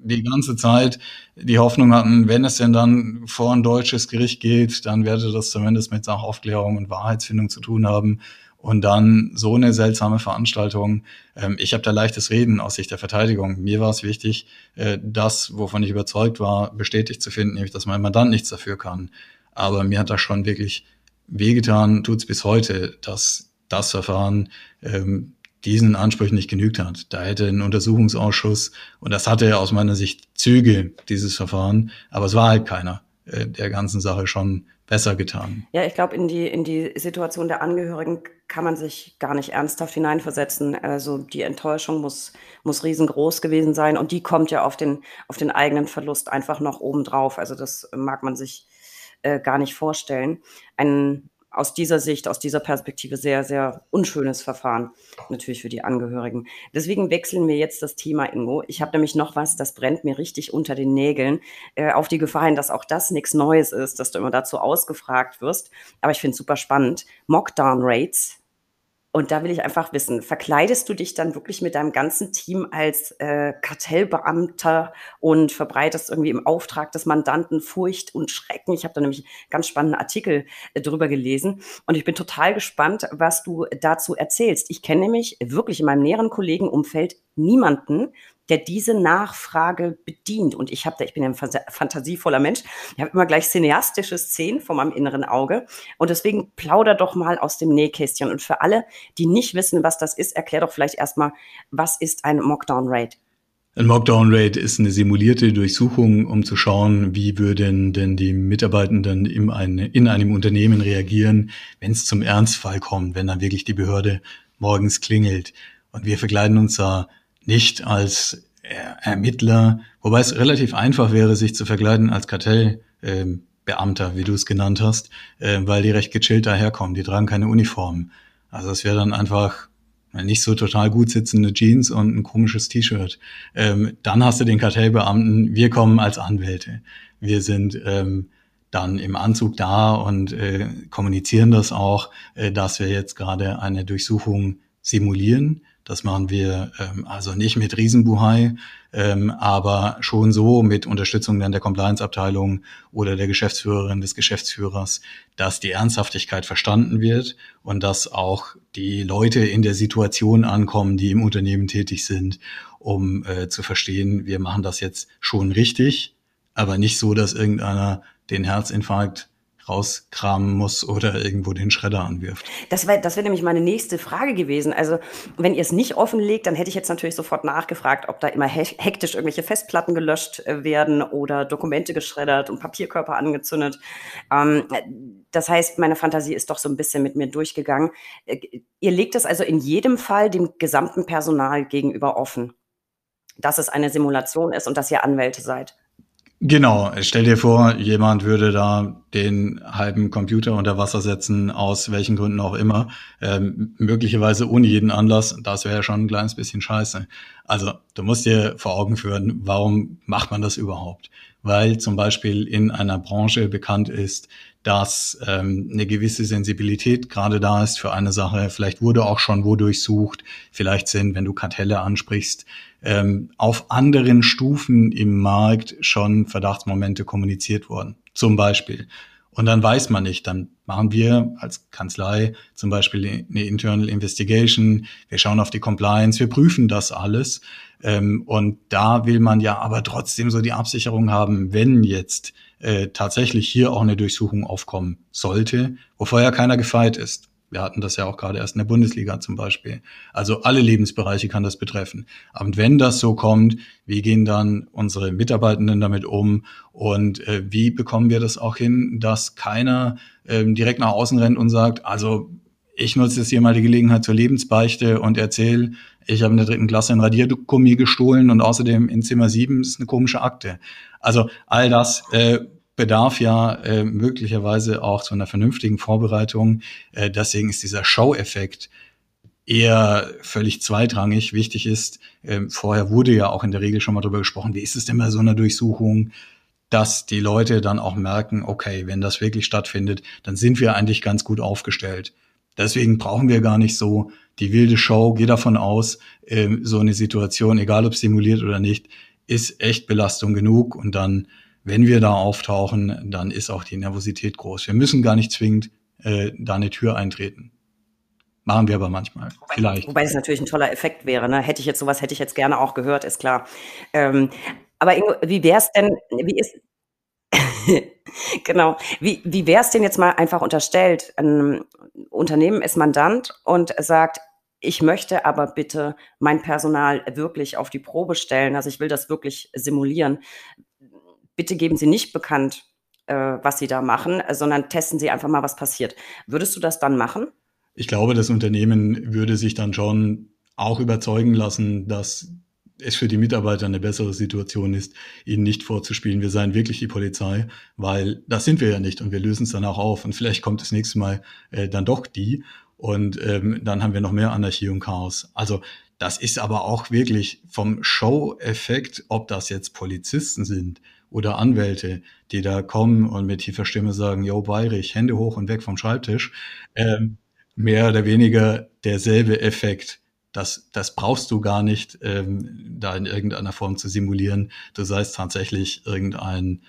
die ganze Zeit die Hoffnung hatten, wenn es denn dann vor ein deutsches Gericht geht, dann werde das zumindest mit Sachaufklärung und Wahrheitsfindung zu tun haben. Und dann so eine seltsame Veranstaltung. Ähm, ich habe da leichtes Reden aus Sicht der Verteidigung. Mir war es wichtig, äh, das, wovon ich überzeugt war, bestätigt zu finden, nämlich dass mein Mandant nichts dafür kann. Aber mir hat das schon wirklich wehgetan, tut es bis heute, dass das Verfahren ähm, diesen Ansprüchen nicht genügt hat. Da hätte ein Untersuchungsausschuss, und das hatte aus meiner Sicht Züge, dieses Verfahren, aber es war halt keiner äh, der ganzen Sache schon besser getan. Ja, ich glaube, in die, in die Situation der Angehörigen kann man sich gar nicht ernsthaft hineinversetzen. Also die Enttäuschung muss, muss riesengroß gewesen sein und die kommt ja auf den, auf den eigenen Verlust einfach noch obendrauf. Also das mag man sich äh, gar nicht vorstellen. Ein aus dieser Sicht, aus dieser Perspektive sehr, sehr unschönes Verfahren natürlich für die Angehörigen. Deswegen wechseln wir jetzt das Thema, Ingo. Ich habe nämlich noch was, das brennt mir richtig unter den Nägeln, äh, auf die Gefahr hin, dass auch das nichts Neues ist, dass du immer dazu ausgefragt wirst. Aber ich finde es super spannend. Mockdown Rates und da will ich einfach wissen, verkleidest du dich dann wirklich mit deinem ganzen Team als äh, Kartellbeamter und verbreitest irgendwie im Auftrag des Mandanten Furcht und Schrecken? Ich habe da nämlich ganz spannende Artikel äh, drüber gelesen und ich bin total gespannt, was du dazu erzählst. Ich kenne nämlich wirklich in meinem näheren Kollegenumfeld niemanden, der diese Nachfrage bedient. Und ich habe da, ich bin ein fantasievoller Mensch, ich habe immer gleich cineastische Szenen vor meinem inneren Auge. Und deswegen plauder doch mal aus dem Nähkästchen. Und für alle, die nicht wissen, was das ist, erklär doch vielleicht erstmal, was ist ein Mockdown-Raid? Ein Mockdown-Raid ist eine simulierte Durchsuchung, um zu schauen, wie würden denn die Mitarbeitenden in, eine, in einem Unternehmen reagieren, wenn es zum Ernstfall kommt, wenn dann wirklich die Behörde morgens klingelt. Und wir verkleiden uns da nicht als Ermittler, wobei es relativ einfach wäre, sich zu verkleiden als Kartellbeamter, wie du es genannt hast, äh, weil die recht gechillt daherkommen, die tragen keine Uniform. Also es wäre dann einfach nicht so total gut sitzende Jeans und ein komisches T-Shirt. Ähm, dann hast du den Kartellbeamten, wir kommen als Anwälte. Wir sind ähm, dann im Anzug da und äh, kommunizieren das auch, äh, dass wir jetzt gerade eine Durchsuchung simulieren. Das machen wir ähm, also nicht mit Riesenbuhai, ähm, aber schon so mit Unterstützung dann der Compliance-Abteilung oder der Geschäftsführerin des Geschäftsführers, dass die Ernsthaftigkeit verstanden wird und dass auch die Leute in der Situation ankommen, die im Unternehmen tätig sind, um äh, zu verstehen, wir machen das jetzt schon richtig, aber nicht so, dass irgendeiner den Herzinfarkt rauskramen muss oder irgendwo den Schredder anwirft. Das wäre das wär nämlich meine nächste Frage gewesen. Also wenn ihr es nicht offenlegt, dann hätte ich jetzt natürlich sofort nachgefragt, ob da immer hektisch irgendwelche Festplatten gelöscht äh, werden oder Dokumente geschreddert und Papierkörper angezündet. Ähm, das heißt, meine Fantasie ist doch so ein bisschen mit mir durchgegangen. Äh, ihr legt es also in jedem Fall dem gesamten Personal gegenüber offen, dass es eine Simulation ist und dass ihr Anwälte seid. Genau, stell dir vor, jemand würde da den halben Computer unter Wasser setzen, aus welchen Gründen auch immer, ähm, möglicherweise ohne jeden Anlass, das wäre schon ein kleines bisschen scheiße. Also du musst dir vor Augen führen, warum macht man das überhaupt? Weil zum Beispiel in einer Branche bekannt ist, dass ähm, eine gewisse Sensibilität gerade da ist für eine Sache. Vielleicht wurde auch schon wo durchsucht. Vielleicht sind, wenn du Kartelle ansprichst, ähm, auf anderen Stufen im Markt schon Verdachtsmomente kommuniziert worden. Zum Beispiel. Und dann weiß man nicht, dann machen wir als Kanzlei zum Beispiel eine Internal Investigation, wir schauen auf die Compliance, wir prüfen das alles. Ähm, und da will man ja aber trotzdem so die Absicherung haben, wenn jetzt äh, tatsächlich hier auch eine Durchsuchung aufkommen sollte, wo vorher keiner gefeit ist. Wir hatten das ja auch gerade erst in der Bundesliga zum Beispiel. Also alle Lebensbereiche kann das betreffen. Und wenn das so kommt, wie gehen dann unsere Mitarbeitenden damit um und äh, wie bekommen wir das auch hin, dass keiner ähm, direkt nach außen rennt und sagt, also ich nutze jetzt hier mal die Gelegenheit zur Lebensbeichte und erzähle, ich habe in der dritten Klasse ein Radiergummi gestohlen und außerdem in Zimmer sieben ist eine komische Akte. Also all das äh, bedarf ja äh, möglicherweise auch zu einer vernünftigen Vorbereitung. Äh, deswegen ist dieser Show-Effekt eher völlig zweitrangig. Wichtig ist, äh, vorher wurde ja auch in der Regel schon mal darüber gesprochen, wie ist es denn bei so einer Durchsuchung, dass die Leute dann auch merken, okay, wenn das wirklich stattfindet, dann sind wir eigentlich ganz gut aufgestellt. Deswegen brauchen wir gar nicht so die wilde Show. Geh davon aus, äh, so eine Situation, egal ob simuliert oder nicht, ist echt Belastung genug und dann wenn wir da auftauchen, dann ist auch die Nervosität groß. Wir müssen gar nicht zwingend äh, da eine Tür eintreten. Machen wir aber manchmal. Wobei, Vielleicht. Wobei es natürlich ein toller Effekt wäre. Ne? Hätte ich jetzt sowas, hätte ich jetzt gerne auch gehört, ist klar. Ähm, aber Ingo, wie wäre es denn, wie ist, genau, wie, wie wäre es denn jetzt mal einfach unterstellt? Ein Unternehmen ist Mandant und sagt, ich möchte aber bitte mein Personal wirklich auf die Probe stellen. Also ich will das wirklich simulieren bitte geben Sie nicht bekannt, äh, was Sie da machen, sondern testen Sie einfach mal, was passiert. Würdest du das dann machen? Ich glaube, das Unternehmen würde sich dann schon auch überzeugen lassen, dass es für die Mitarbeiter eine bessere Situation ist, ihnen nicht vorzuspielen, wir seien wirklich die Polizei, weil das sind wir ja nicht und wir lösen es dann auch auf und vielleicht kommt das nächste Mal äh, dann doch die und ähm, dann haben wir noch mehr Anarchie und Chaos. Also das ist aber auch wirklich vom Show-Effekt, ob das jetzt Polizisten sind, oder Anwälte, die da kommen und mit tiefer Stimme sagen, yo, Bayrich, Hände hoch und weg vom Schreibtisch, ähm, mehr oder weniger derselbe Effekt. Das, das brauchst du gar nicht, ähm, da in irgendeiner Form zu simulieren. Du seist tatsächlich irgendein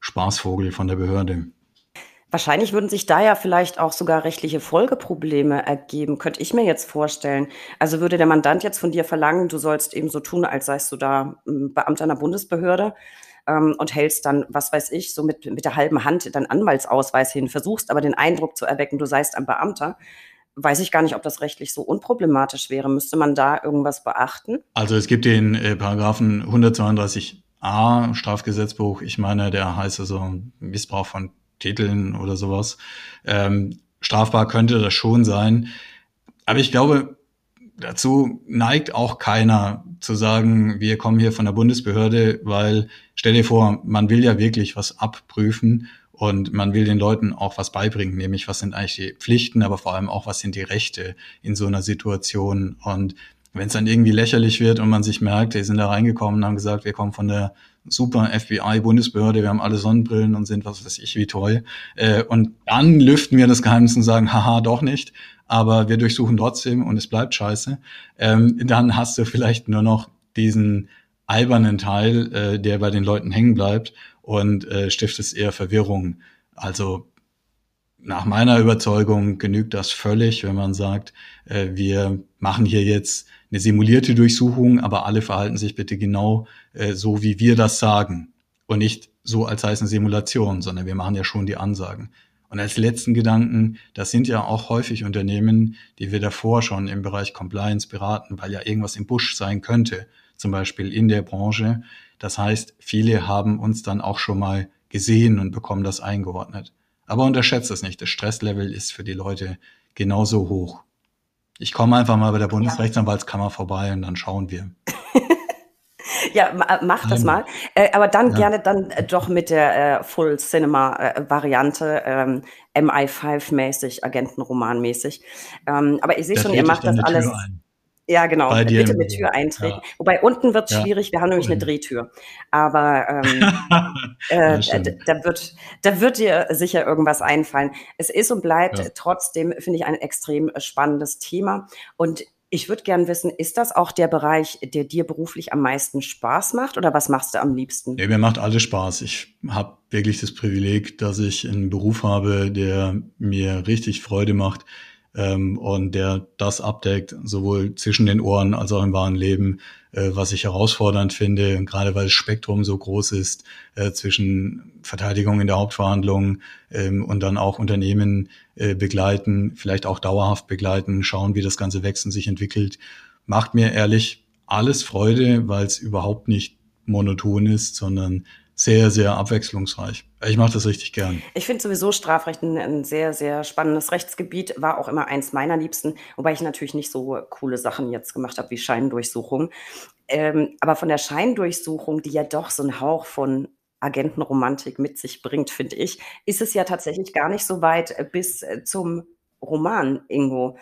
Spaßvogel von der Behörde. Wahrscheinlich würden sich da ja vielleicht auch sogar rechtliche Folgeprobleme ergeben, könnte ich mir jetzt vorstellen. Also würde der Mandant jetzt von dir verlangen, du sollst eben so tun, als seist du da hm, Beamter einer Bundesbehörde ähm, und hältst dann, was weiß ich, so mit, mit der halben Hand deinen Anwaltsausweis hin, versuchst aber den Eindruck zu erwecken, du seist ein Beamter. Weiß ich gar nicht, ob das rechtlich so unproblematisch wäre. Müsste man da irgendwas beachten? Also es gibt den äh, Paragraphen 132a Strafgesetzbuch. Ich meine, der heißt also Missbrauch von Titeln oder sowas. Ähm, strafbar könnte das schon sein. Aber ich glaube, dazu neigt auch keiner zu sagen, wir kommen hier von der Bundesbehörde, weil stell dir vor, man will ja wirklich was abprüfen und man will den Leuten auch was beibringen, nämlich was sind eigentlich die Pflichten, aber vor allem auch was sind die Rechte in so einer Situation. Und wenn es dann irgendwie lächerlich wird und man sich merkt, die sind da reingekommen und haben gesagt, wir kommen von der super FBI-Bundesbehörde, wir haben alle Sonnenbrillen und sind was weiß ich wie toll. Äh, und dann lüften wir das Geheimnis und sagen, haha, doch nicht aber wir durchsuchen trotzdem und es bleibt scheiße, ähm, dann hast du vielleicht nur noch diesen albernen Teil, äh, der bei den Leuten hängen bleibt und äh, stiftest eher Verwirrung. Also nach meiner Überzeugung genügt das völlig, wenn man sagt, äh, wir machen hier jetzt eine simulierte Durchsuchung, aber alle verhalten sich bitte genau äh, so, wie wir das sagen. Und nicht so, als sei es eine Simulation, sondern wir machen ja schon die Ansagen. Und als letzten Gedanken, das sind ja auch häufig Unternehmen, die wir davor schon im Bereich Compliance beraten, weil ja irgendwas im Busch sein könnte, zum Beispiel in der Branche. Das heißt, viele haben uns dann auch schon mal gesehen und bekommen das eingeordnet. Aber unterschätzt es nicht, das Stresslevel ist für die Leute genauso hoch. Ich komme einfach mal bei der Bundesrechtsanwaltskammer vorbei und dann schauen wir. ja, mach das mal. Äh, aber dann ja. gerne dann äh, doch mit der äh, Full Cinema äh, Variante, ähm, MI5-mäßig, Agentenroman-mäßig. Ähm, aber ich sehe schon, ihr macht das alles. Ja, genau. Bitte mit Tür eintreten. Ja. Wobei unten wird es ja. schwierig, wir haben nämlich eine Drehtür. Aber ähm, äh, da, wird, da wird dir sicher irgendwas einfallen. Es ist und bleibt trotzdem, finde ich, ein extrem spannendes Thema. Und ich würde gern wissen, ist das auch der Bereich, der dir beruflich am meisten Spaß macht oder was machst du am liebsten? Ja, mir macht alles Spaß. Ich habe wirklich das Privileg, dass ich einen Beruf habe, der mir richtig Freude macht ähm, und der das abdeckt, sowohl zwischen den Ohren als auch im wahren Leben, äh, was ich herausfordernd finde, gerade weil das Spektrum so groß ist äh, zwischen Verteidigung in der Hauptverhandlung ähm, und dann auch Unternehmen äh, begleiten, vielleicht auch dauerhaft begleiten, schauen, wie das Ganze wächst und sich entwickelt. Macht mir ehrlich alles Freude, weil es überhaupt nicht monoton ist, sondern sehr, sehr abwechslungsreich. Ich mache das richtig gern. Ich finde sowieso Strafrecht ein, ein, sehr, sehr spannendes Rechtsgebiet, war auch immer eins meiner Liebsten, wobei ich natürlich nicht so coole Sachen jetzt gemacht habe wie Scheindurchsuchung. Ähm, aber von der Scheindurchsuchung, die ja doch so einen Hauch von Agentenromantik mit sich bringt, finde ich, ist es ja tatsächlich gar nicht so weit bis äh, zum Roman, Ingo.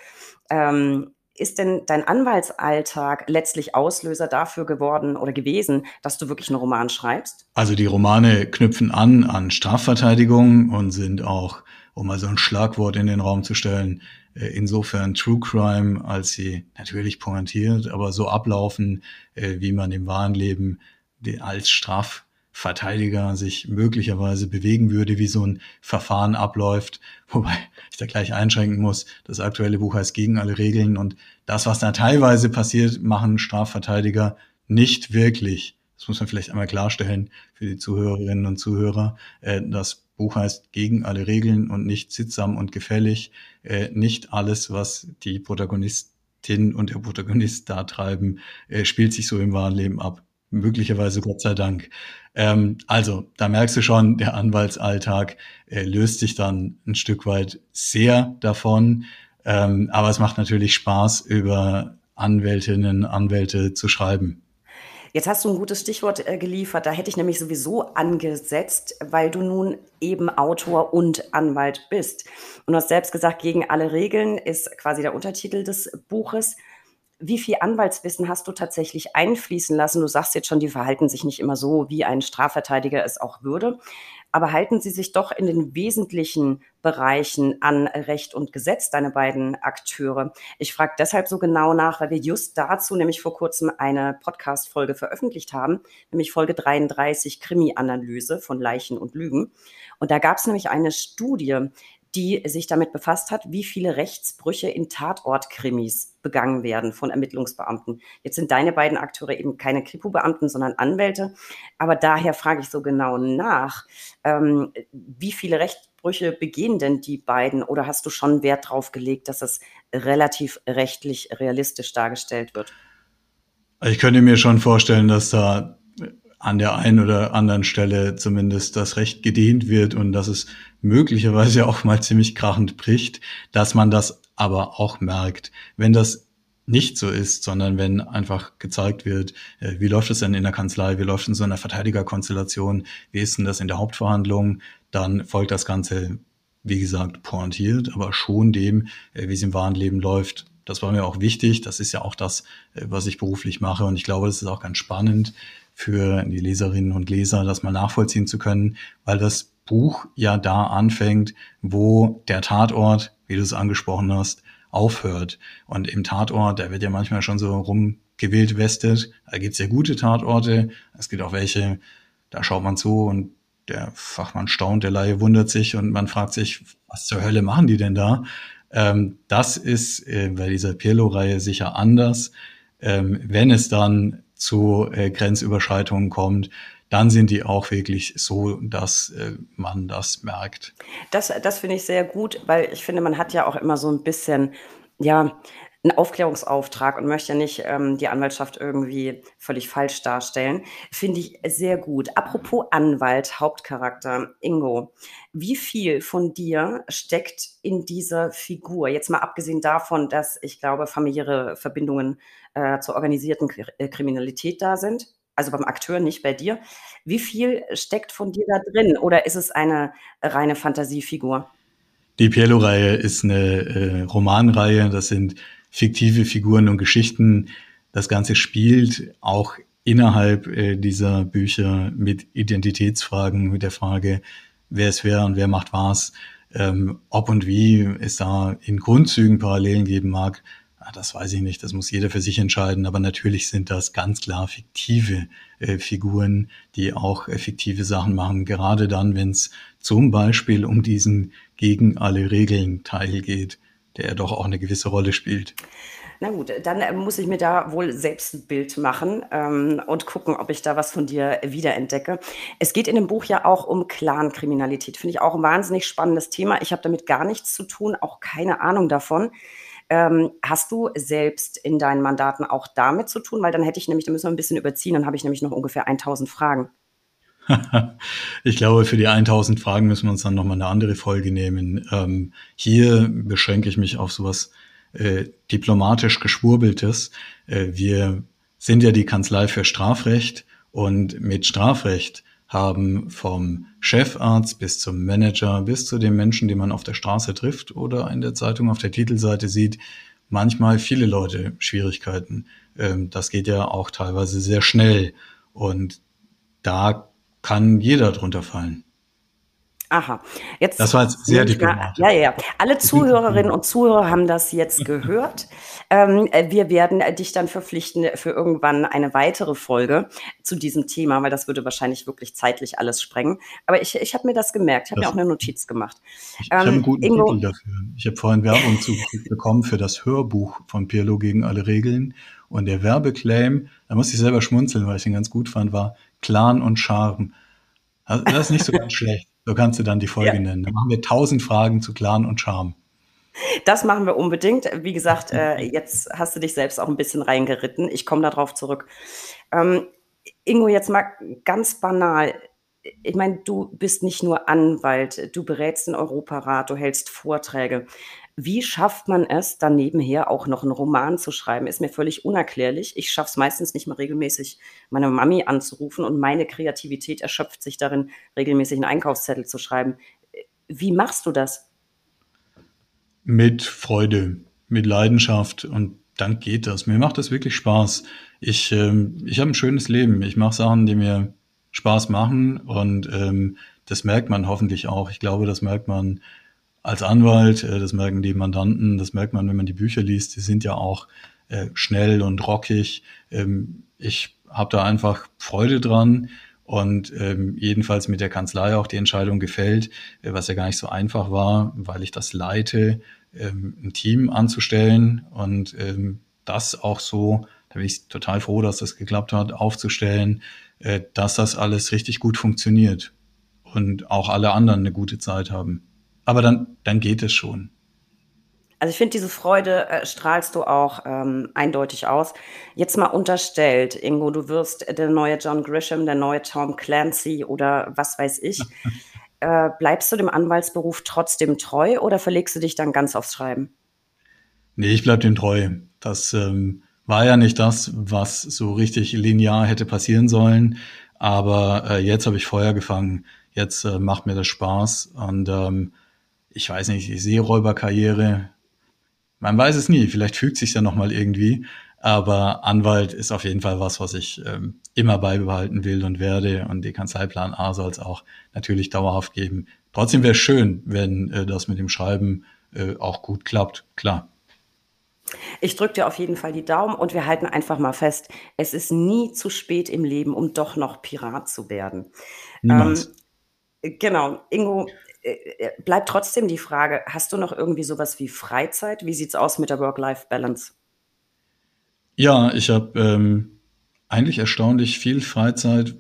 Ähm, ist denn dein Anwaltsalltag letztlich Auslöser dafür geworden oder gewesen, dass du wirklich einen Roman schreibst? Also die Romane knüpfen an an Strafverteidigung und sind auch, um mal so ein Schlagwort in den Raum zu stellen, äh, insofern True Crime, als sie natürlich pointiert, aber so ablaufen, äh, wie man im wahren Leben als Straf Verteidiger sich möglicherweise bewegen würde, wie so ein Verfahren abläuft. Wobei ich da gleich einschränken muss, das aktuelle Buch heißt gegen alle Regeln und das, was da teilweise passiert, machen Strafverteidiger nicht wirklich. Das muss man vielleicht einmal klarstellen für die Zuhörerinnen und Zuhörer. Äh, das Buch heißt gegen alle Regeln und nicht sittsam und gefällig. Äh, nicht alles, was die Protagonistin und der Protagonist da treiben, äh, spielt sich so im wahren Leben ab möglicherweise Gott sei Dank. Ähm, also, da merkst du schon, der Anwaltsalltag äh, löst sich dann ein Stück weit sehr davon. Ähm, aber es macht natürlich Spaß, über Anwältinnen, Anwälte zu schreiben. Jetzt hast du ein gutes Stichwort äh, geliefert. Da hätte ich nämlich sowieso angesetzt, weil du nun eben Autor und Anwalt bist. Und du hast selbst gesagt, gegen alle Regeln ist quasi der Untertitel des Buches wie viel Anwaltswissen hast du tatsächlich einfließen lassen? Du sagst jetzt schon, die verhalten sich nicht immer so, wie ein Strafverteidiger es auch würde. Aber halten sie sich doch in den wesentlichen Bereichen an Recht und Gesetz, deine beiden Akteure? Ich frage deshalb so genau nach, weil wir just dazu nämlich vor kurzem eine Podcast-Folge veröffentlicht haben, nämlich Folge 33 Krimi-Analyse von Leichen und Lügen. Und da gab es nämlich eine Studie, die sich damit befasst hat, wie viele Rechtsbrüche in Tatortkrimis begangen werden von Ermittlungsbeamten. Jetzt sind deine beiden Akteure eben keine Kripo-Beamten, sondern Anwälte. Aber daher frage ich so genau nach, ähm, wie viele Rechtsbrüche begehen denn die beiden? Oder hast du schon Wert darauf gelegt, dass es relativ rechtlich realistisch dargestellt wird? Ich könnte mir schon vorstellen, dass da an der einen oder anderen Stelle zumindest das Recht gedehnt wird und dass es möglicherweise auch mal ziemlich krachend bricht, dass man das aber auch merkt. Wenn das nicht so ist, sondern wenn einfach gezeigt wird, äh, wie läuft es denn in der Kanzlei, wie läuft es in so einer Verteidigerkonstellation, wie ist denn das in der Hauptverhandlung, dann folgt das Ganze, wie gesagt, pointiert, aber schon dem, äh, wie es im wahren Leben läuft. Das war mir auch wichtig. Das ist ja auch das, äh, was ich beruflich mache. Und ich glaube, das ist auch ganz spannend, für die Leserinnen und Leser, das mal nachvollziehen zu können, weil das Buch ja da anfängt, wo der Tatort, wie du es angesprochen hast, aufhört. Und im Tatort, da wird ja manchmal schon so rumgewählt westet. Da gibt es ja gute Tatorte. Es gibt auch welche, da schaut man zu und der Fachmann staunt, der Laie wundert sich und man fragt sich, was zur Hölle machen die denn da? Ähm, das ist äh, bei dieser Pirlo-Reihe sicher anders. Ähm, wenn es dann zu äh, Grenzüberschreitungen kommt, dann sind die auch wirklich so, dass äh, man das merkt. Das, das finde ich sehr gut, weil ich finde, man hat ja auch immer so ein bisschen, ja, einen Aufklärungsauftrag und möchte ja nicht ähm, die Anwaltschaft irgendwie völlig falsch darstellen. Finde ich sehr gut. Apropos Anwalt, Hauptcharakter, Ingo, wie viel von dir steckt in dieser Figur? Jetzt mal abgesehen davon, dass ich glaube, familiäre Verbindungen äh, zur organisierten äh, Kriminalität da sind. Also beim Akteur, nicht bei dir. Wie viel steckt von dir da drin oder ist es eine reine Fantasiefigur? Die Piello-Reihe ist eine äh, Romanreihe, das sind fiktive Figuren und Geschichten. Das Ganze spielt auch innerhalb äh, dieser Bücher mit Identitätsfragen, mit der Frage, wer ist wer und wer macht was, ähm, ob und wie es da in Grundzügen Parallelen geben mag, das weiß ich nicht, das muss jeder für sich entscheiden, aber natürlich sind das ganz klar fiktive äh, Figuren, die auch äh, fiktive Sachen machen, gerade dann, wenn es zum Beispiel um diesen gegen alle Regeln Teil geht, der doch auch eine gewisse Rolle spielt. Na gut, dann äh, muss ich mir da wohl selbst ein Bild machen ähm, und gucken, ob ich da was von dir wiederentdecke. Es geht in dem Buch ja auch um Clankriminalität. Finde ich auch ein wahnsinnig spannendes Thema. Ich habe damit gar nichts zu tun, auch keine Ahnung davon. Ähm, hast du selbst in deinen Mandaten auch damit zu tun? Weil dann hätte ich nämlich, da müssen wir ein bisschen überziehen, dann habe ich nämlich noch ungefähr 1000 Fragen. ich glaube, für die 1000 Fragen müssen wir uns dann nochmal eine andere Folge nehmen. Ähm, hier beschränke ich mich auf sowas äh, diplomatisch Geschwurbeltes. Äh, wir sind ja die Kanzlei für Strafrecht und mit Strafrecht haben vom Chefarzt bis zum Manager bis zu den Menschen, die man auf der Straße trifft oder in der Zeitung auf der Titelseite sieht, manchmal viele Leute Schwierigkeiten. Ähm, das geht ja auch teilweise sehr schnell und da kann jeder drunter fallen. Aha. Jetzt das war jetzt sehr diplomatisch. Ja, ja, ja. Alle Zuhörerinnen und Zuhörer haben das jetzt gehört. Ähm, äh, wir werden dich dann verpflichten für irgendwann eine weitere Folge zu diesem Thema, weil das würde wahrscheinlich wirklich zeitlich alles sprengen. Aber ich, ich habe mir das gemerkt. Ich habe mir auch eine Notiz gemacht. Ich, ähm, ich habe einen guten Ingo, Titel dafür. Ich habe vorhin Werbung bekommen für das Hörbuch von Pirlo gegen alle Regeln. Und der Werbeclaim, da muss ich selber schmunzeln, weil ich den ganz gut fand, war Clan und Charme. Also, das ist nicht so ganz schlecht. So kannst du dann die Folge ja. nennen. Dann machen wir tausend Fragen zu Clan und Charme. Das machen wir unbedingt. Wie gesagt, äh, jetzt hast du dich selbst auch ein bisschen reingeritten. Ich komme darauf zurück. Ähm, Ingo, jetzt mal ganz banal. Ich meine, du bist nicht nur Anwalt, du berätst den Europarat, du hältst Vorträge. Wie schafft man es, dann nebenher auch noch einen Roman zu schreiben? Ist mir völlig unerklärlich. Ich schaffe es meistens nicht mal regelmäßig, meine Mami anzurufen und meine Kreativität erschöpft sich darin, regelmäßig einen Einkaufszettel zu schreiben. Wie machst du das? Mit Freude, mit Leidenschaft und dann geht das. Mir macht das wirklich Spaß. Ich, ähm, ich habe ein schönes Leben. Ich mache Sachen, die mir Spaß machen und ähm, das merkt man hoffentlich auch. Ich glaube, das merkt man als Anwalt, äh, das merken die Mandanten, das merkt man, wenn man die Bücher liest, die sind ja auch äh, schnell und rockig. Ähm, ich habe da einfach Freude dran und ähm, jedenfalls mit der Kanzlei auch die Entscheidung gefällt, äh, was ja gar nicht so einfach war, weil ich das leite, ähm, ein Team anzustellen und ähm, das auch so, da bin ich total froh, dass das geklappt hat, aufzustellen, äh, dass das alles richtig gut funktioniert und auch alle anderen eine gute Zeit haben. Aber dann, dann geht es schon. Also ich finde, diese Freude äh, strahlst du auch ähm, eindeutig aus. Jetzt mal unterstellt, Ingo, du wirst der neue John Grisham, der neue Tom Clancy oder was weiß ich. äh, bleibst du dem Anwaltsberuf trotzdem treu oder verlegst du dich dann ganz aufs Schreiben? Nee, ich bleib dem treu. Das ähm, war ja nicht das, was so richtig linear hätte passieren sollen. Aber äh, jetzt habe ich Feuer gefangen. Jetzt äh, macht mir das Spaß und ähm, ich weiß nicht, die Seeräuberkarriere, man weiß es nie, vielleicht fügt sich ja nochmal irgendwie, aber Anwalt ist auf jeden Fall was, was ich ähm, immer beibehalten will und werde und die Kanzleiplan A soll es auch natürlich dauerhaft geben. Trotzdem wäre es schön, wenn äh, das mit dem Schreiben äh, auch gut klappt, klar. Ich drücke dir auf jeden Fall die Daumen und wir halten einfach mal fest, es ist nie zu spät im Leben, um doch noch Pirat zu werden. Ähm, genau, Ingo, bleibt trotzdem die Frage, hast du noch irgendwie sowas wie Freizeit? Wie sieht es aus mit der Work-Life-Balance? Ja, ich habe ähm, eigentlich erstaunlich viel Freizeit.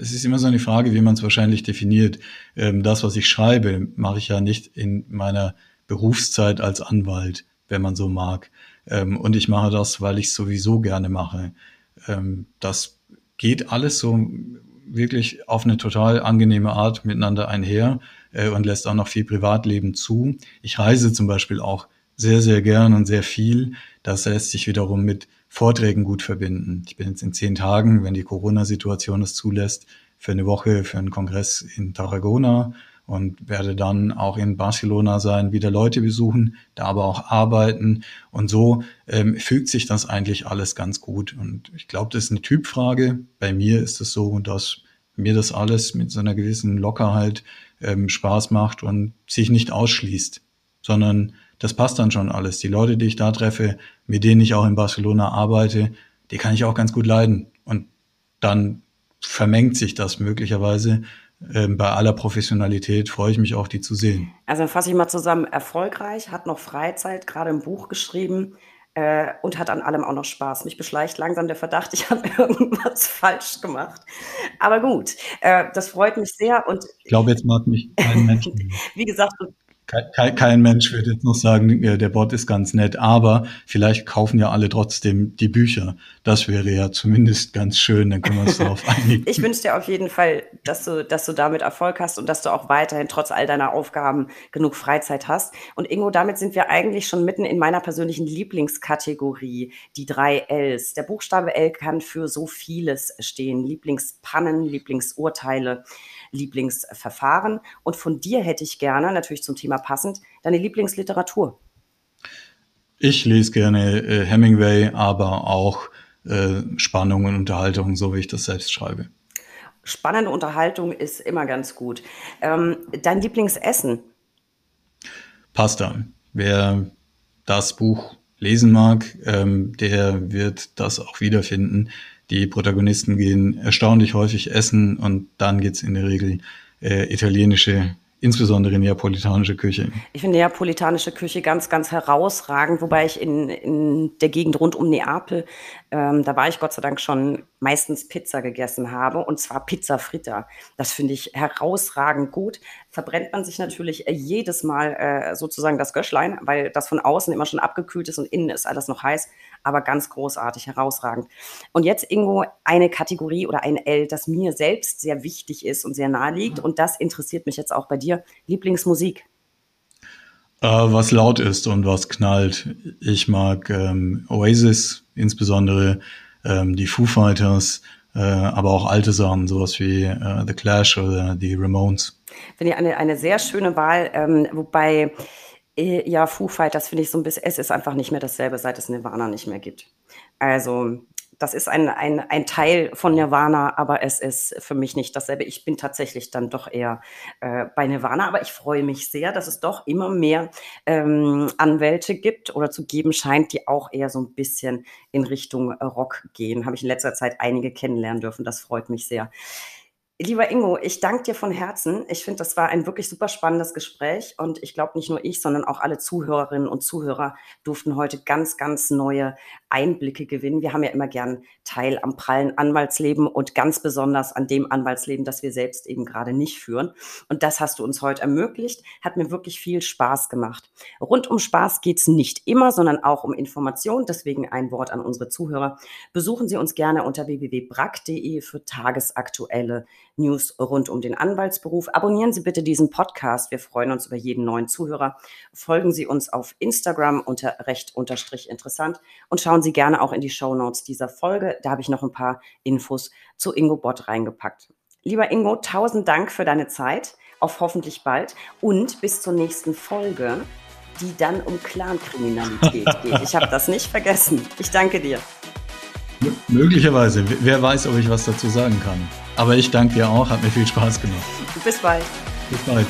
Es ist immer so eine Frage, wie man es wahrscheinlich definiert. Ähm, das, was ich schreibe, mache ich ja nicht in meiner Berufszeit als Anwalt, wenn man so mag. Ähm, und ich mache das, weil ich es sowieso gerne mache. Ähm, das geht alles so wirklich auf eine total angenehme Art miteinander einher äh, und lässt auch noch viel Privatleben zu. Ich reise zum Beispiel auch sehr, sehr gern und sehr viel. Das lässt sich wiederum mit Vorträgen gut verbinden. Ich bin jetzt in zehn Tagen, wenn die Corona-Situation es zulässt, für eine Woche für einen Kongress in Tarragona und werde dann auch in Barcelona sein, wieder Leute besuchen, da aber auch arbeiten. Und so ähm, fügt sich das eigentlich alles ganz gut. Und ich glaube, das ist eine Typfrage. Bei mir ist es so, dass mir das alles mit so einer gewissen Lockerheit ähm, Spaß macht und sich nicht ausschließt, sondern das passt dann schon alles. Die Leute, die ich da treffe, mit denen ich auch in Barcelona arbeite, die kann ich auch ganz gut leiden. Und dann vermengt sich das möglicherweise ähm, bei aller Professionalität freue ich mich auch, die zu sehen. Also fasse ich mal zusammen, erfolgreich, hat noch Freizeit, gerade ein Buch geschrieben äh, und hat an allem auch noch Spaß. Mich beschleicht langsam der Verdacht, ich habe irgendwas falsch gemacht. Aber gut, äh, das freut mich sehr. Und ich glaube, jetzt mag mich kein Mensch. Wie gesagt, kein, kein Mensch wird jetzt noch sagen, der Bot ist ganz nett, aber vielleicht kaufen ja alle trotzdem die Bücher. Das wäre ja zumindest ganz schön, dann können wir uns darauf einigen. Ich wünsche dir auf jeden Fall, dass du, dass du damit Erfolg hast und dass du auch weiterhin trotz all deiner Aufgaben genug Freizeit hast. Und Ingo, damit sind wir eigentlich schon mitten in meiner persönlichen Lieblingskategorie, die drei Ls. Der Buchstabe L kann für so vieles stehen. Lieblingspannen, Lieblingsurteile. Lieblingsverfahren. Und von dir hätte ich gerne, natürlich zum Thema passend, deine Lieblingsliteratur. Ich lese gerne äh, Hemingway, aber auch äh, Spannung und Unterhaltung, so wie ich das selbst schreibe. Spannende Unterhaltung ist immer ganz gut. Ähm, dein Lieblingsessen? Pasta. Wer das Buch lesen mag, ähm, der wird das auch wiederfinden. Die Protagonisten gehen erstaunlich häufig essen und dann geht's in der Regel äh, italienische insbesondere neapolitanische Küche. Ich finde neapolitanische Küche ganz, ganz herausragend, wobei ich in, in der Gegend rund um Neapel, ähm, da war ich Gott sei Dank schon meistens Pizza gegessen habe und zwar Pizza Fritta. Das finde ich herausragend gut. Verbrennt man sich natürlich äh, jedes Mal äh, sozusagen das Göschlein, weil das von außen immer schon abgekühlt ist und innen ist alles noch heiß, aber ganz großartig, herausragend. Und jetzt, Ingo, eine Kategorie oder ein L, das mir selbst sehr wichtig ist und sehr nahe liegt und das interessiert mich jetzt auch bei dir dir? Lieblingsmusik? Äh, was laut ist und was knallt. Ich mag ähm, Oasis, insbesondere ähm, die Foo Fighters, äh, aber auch alte Sachen, sowas wie äh, The Clash oder die Ramones. Finde ich eine, eine sehr schöne Wahl, ähm, wobei äh, ja, Foo Fighters finde ich so ein bisschen, es ist einfach nicht mehr dasselbe, seit es Nirvana nicht mehr gibt. Also das ist ein, ein, ein Teil von Nirvana, aber es ist für mich nicht dasselbe. Ich bin tatsächlich dann doch eher äh, bei Nirvana, aber ich freue mich sehr, dass es doch immer mehr ähm, Anwälte gibt oder zu geben scheint, die auch eher so ein bisschen in Richtung Rock gehen. Habe ich in letzter Zeit einige kennenlernen dürfen. Das freut mich sehr. Lieber Ingo, ich danke dir von Herzen. Ich finde, das war ein wirklich super spannendes Gespräch und ich glaube, nicht nur ich, sondern auch alle Zuhörerinnen und Zuhörer durften heute ganz, ganz neue Einblicke gewinnen. Wir haben ja immer gern Teil am prallen Anwaltsleben und ganz besonders an dem Anwaltsleben, das wir selbst eben gerade nicht führen. Und das hast du uns heute ermöglicht. Hat mir wirklich viel Spaß gemacht. Rund um Spaß geht's nicht immer, sondern auch um Information. Deswegen ein Wort an unsere Zuhörer. Besuchen Sie uns gerne unter www.brack.de für tagesaktuelle News rund um den Anwaltsberuf. Abonnieren Sie bitte diesen Podcast. Wir freuen uns über jeden neuen Zuhörer. Folgen Sie uns auf Instagram unter recht unterstrich interessant und schauen Sie gerne auch in die Show Notes dieser Folge. Da habe ich noch ein paar Infos zu Ingo Bott reingepackt. Lieber Ingo, tausend Dank für deine Zeit. Auf hoffentlich bald und bis zur nächsten Folge, die dann um Clankriminalität geht. Ich habe das nicht vergessen. Ich danke dir. M möglicherweise. Wer weiß, ob ich was dazu sagen kann. Aber ich danke dir auch, hat mir viel Spaß gemacht. Bis bald. Bis bald.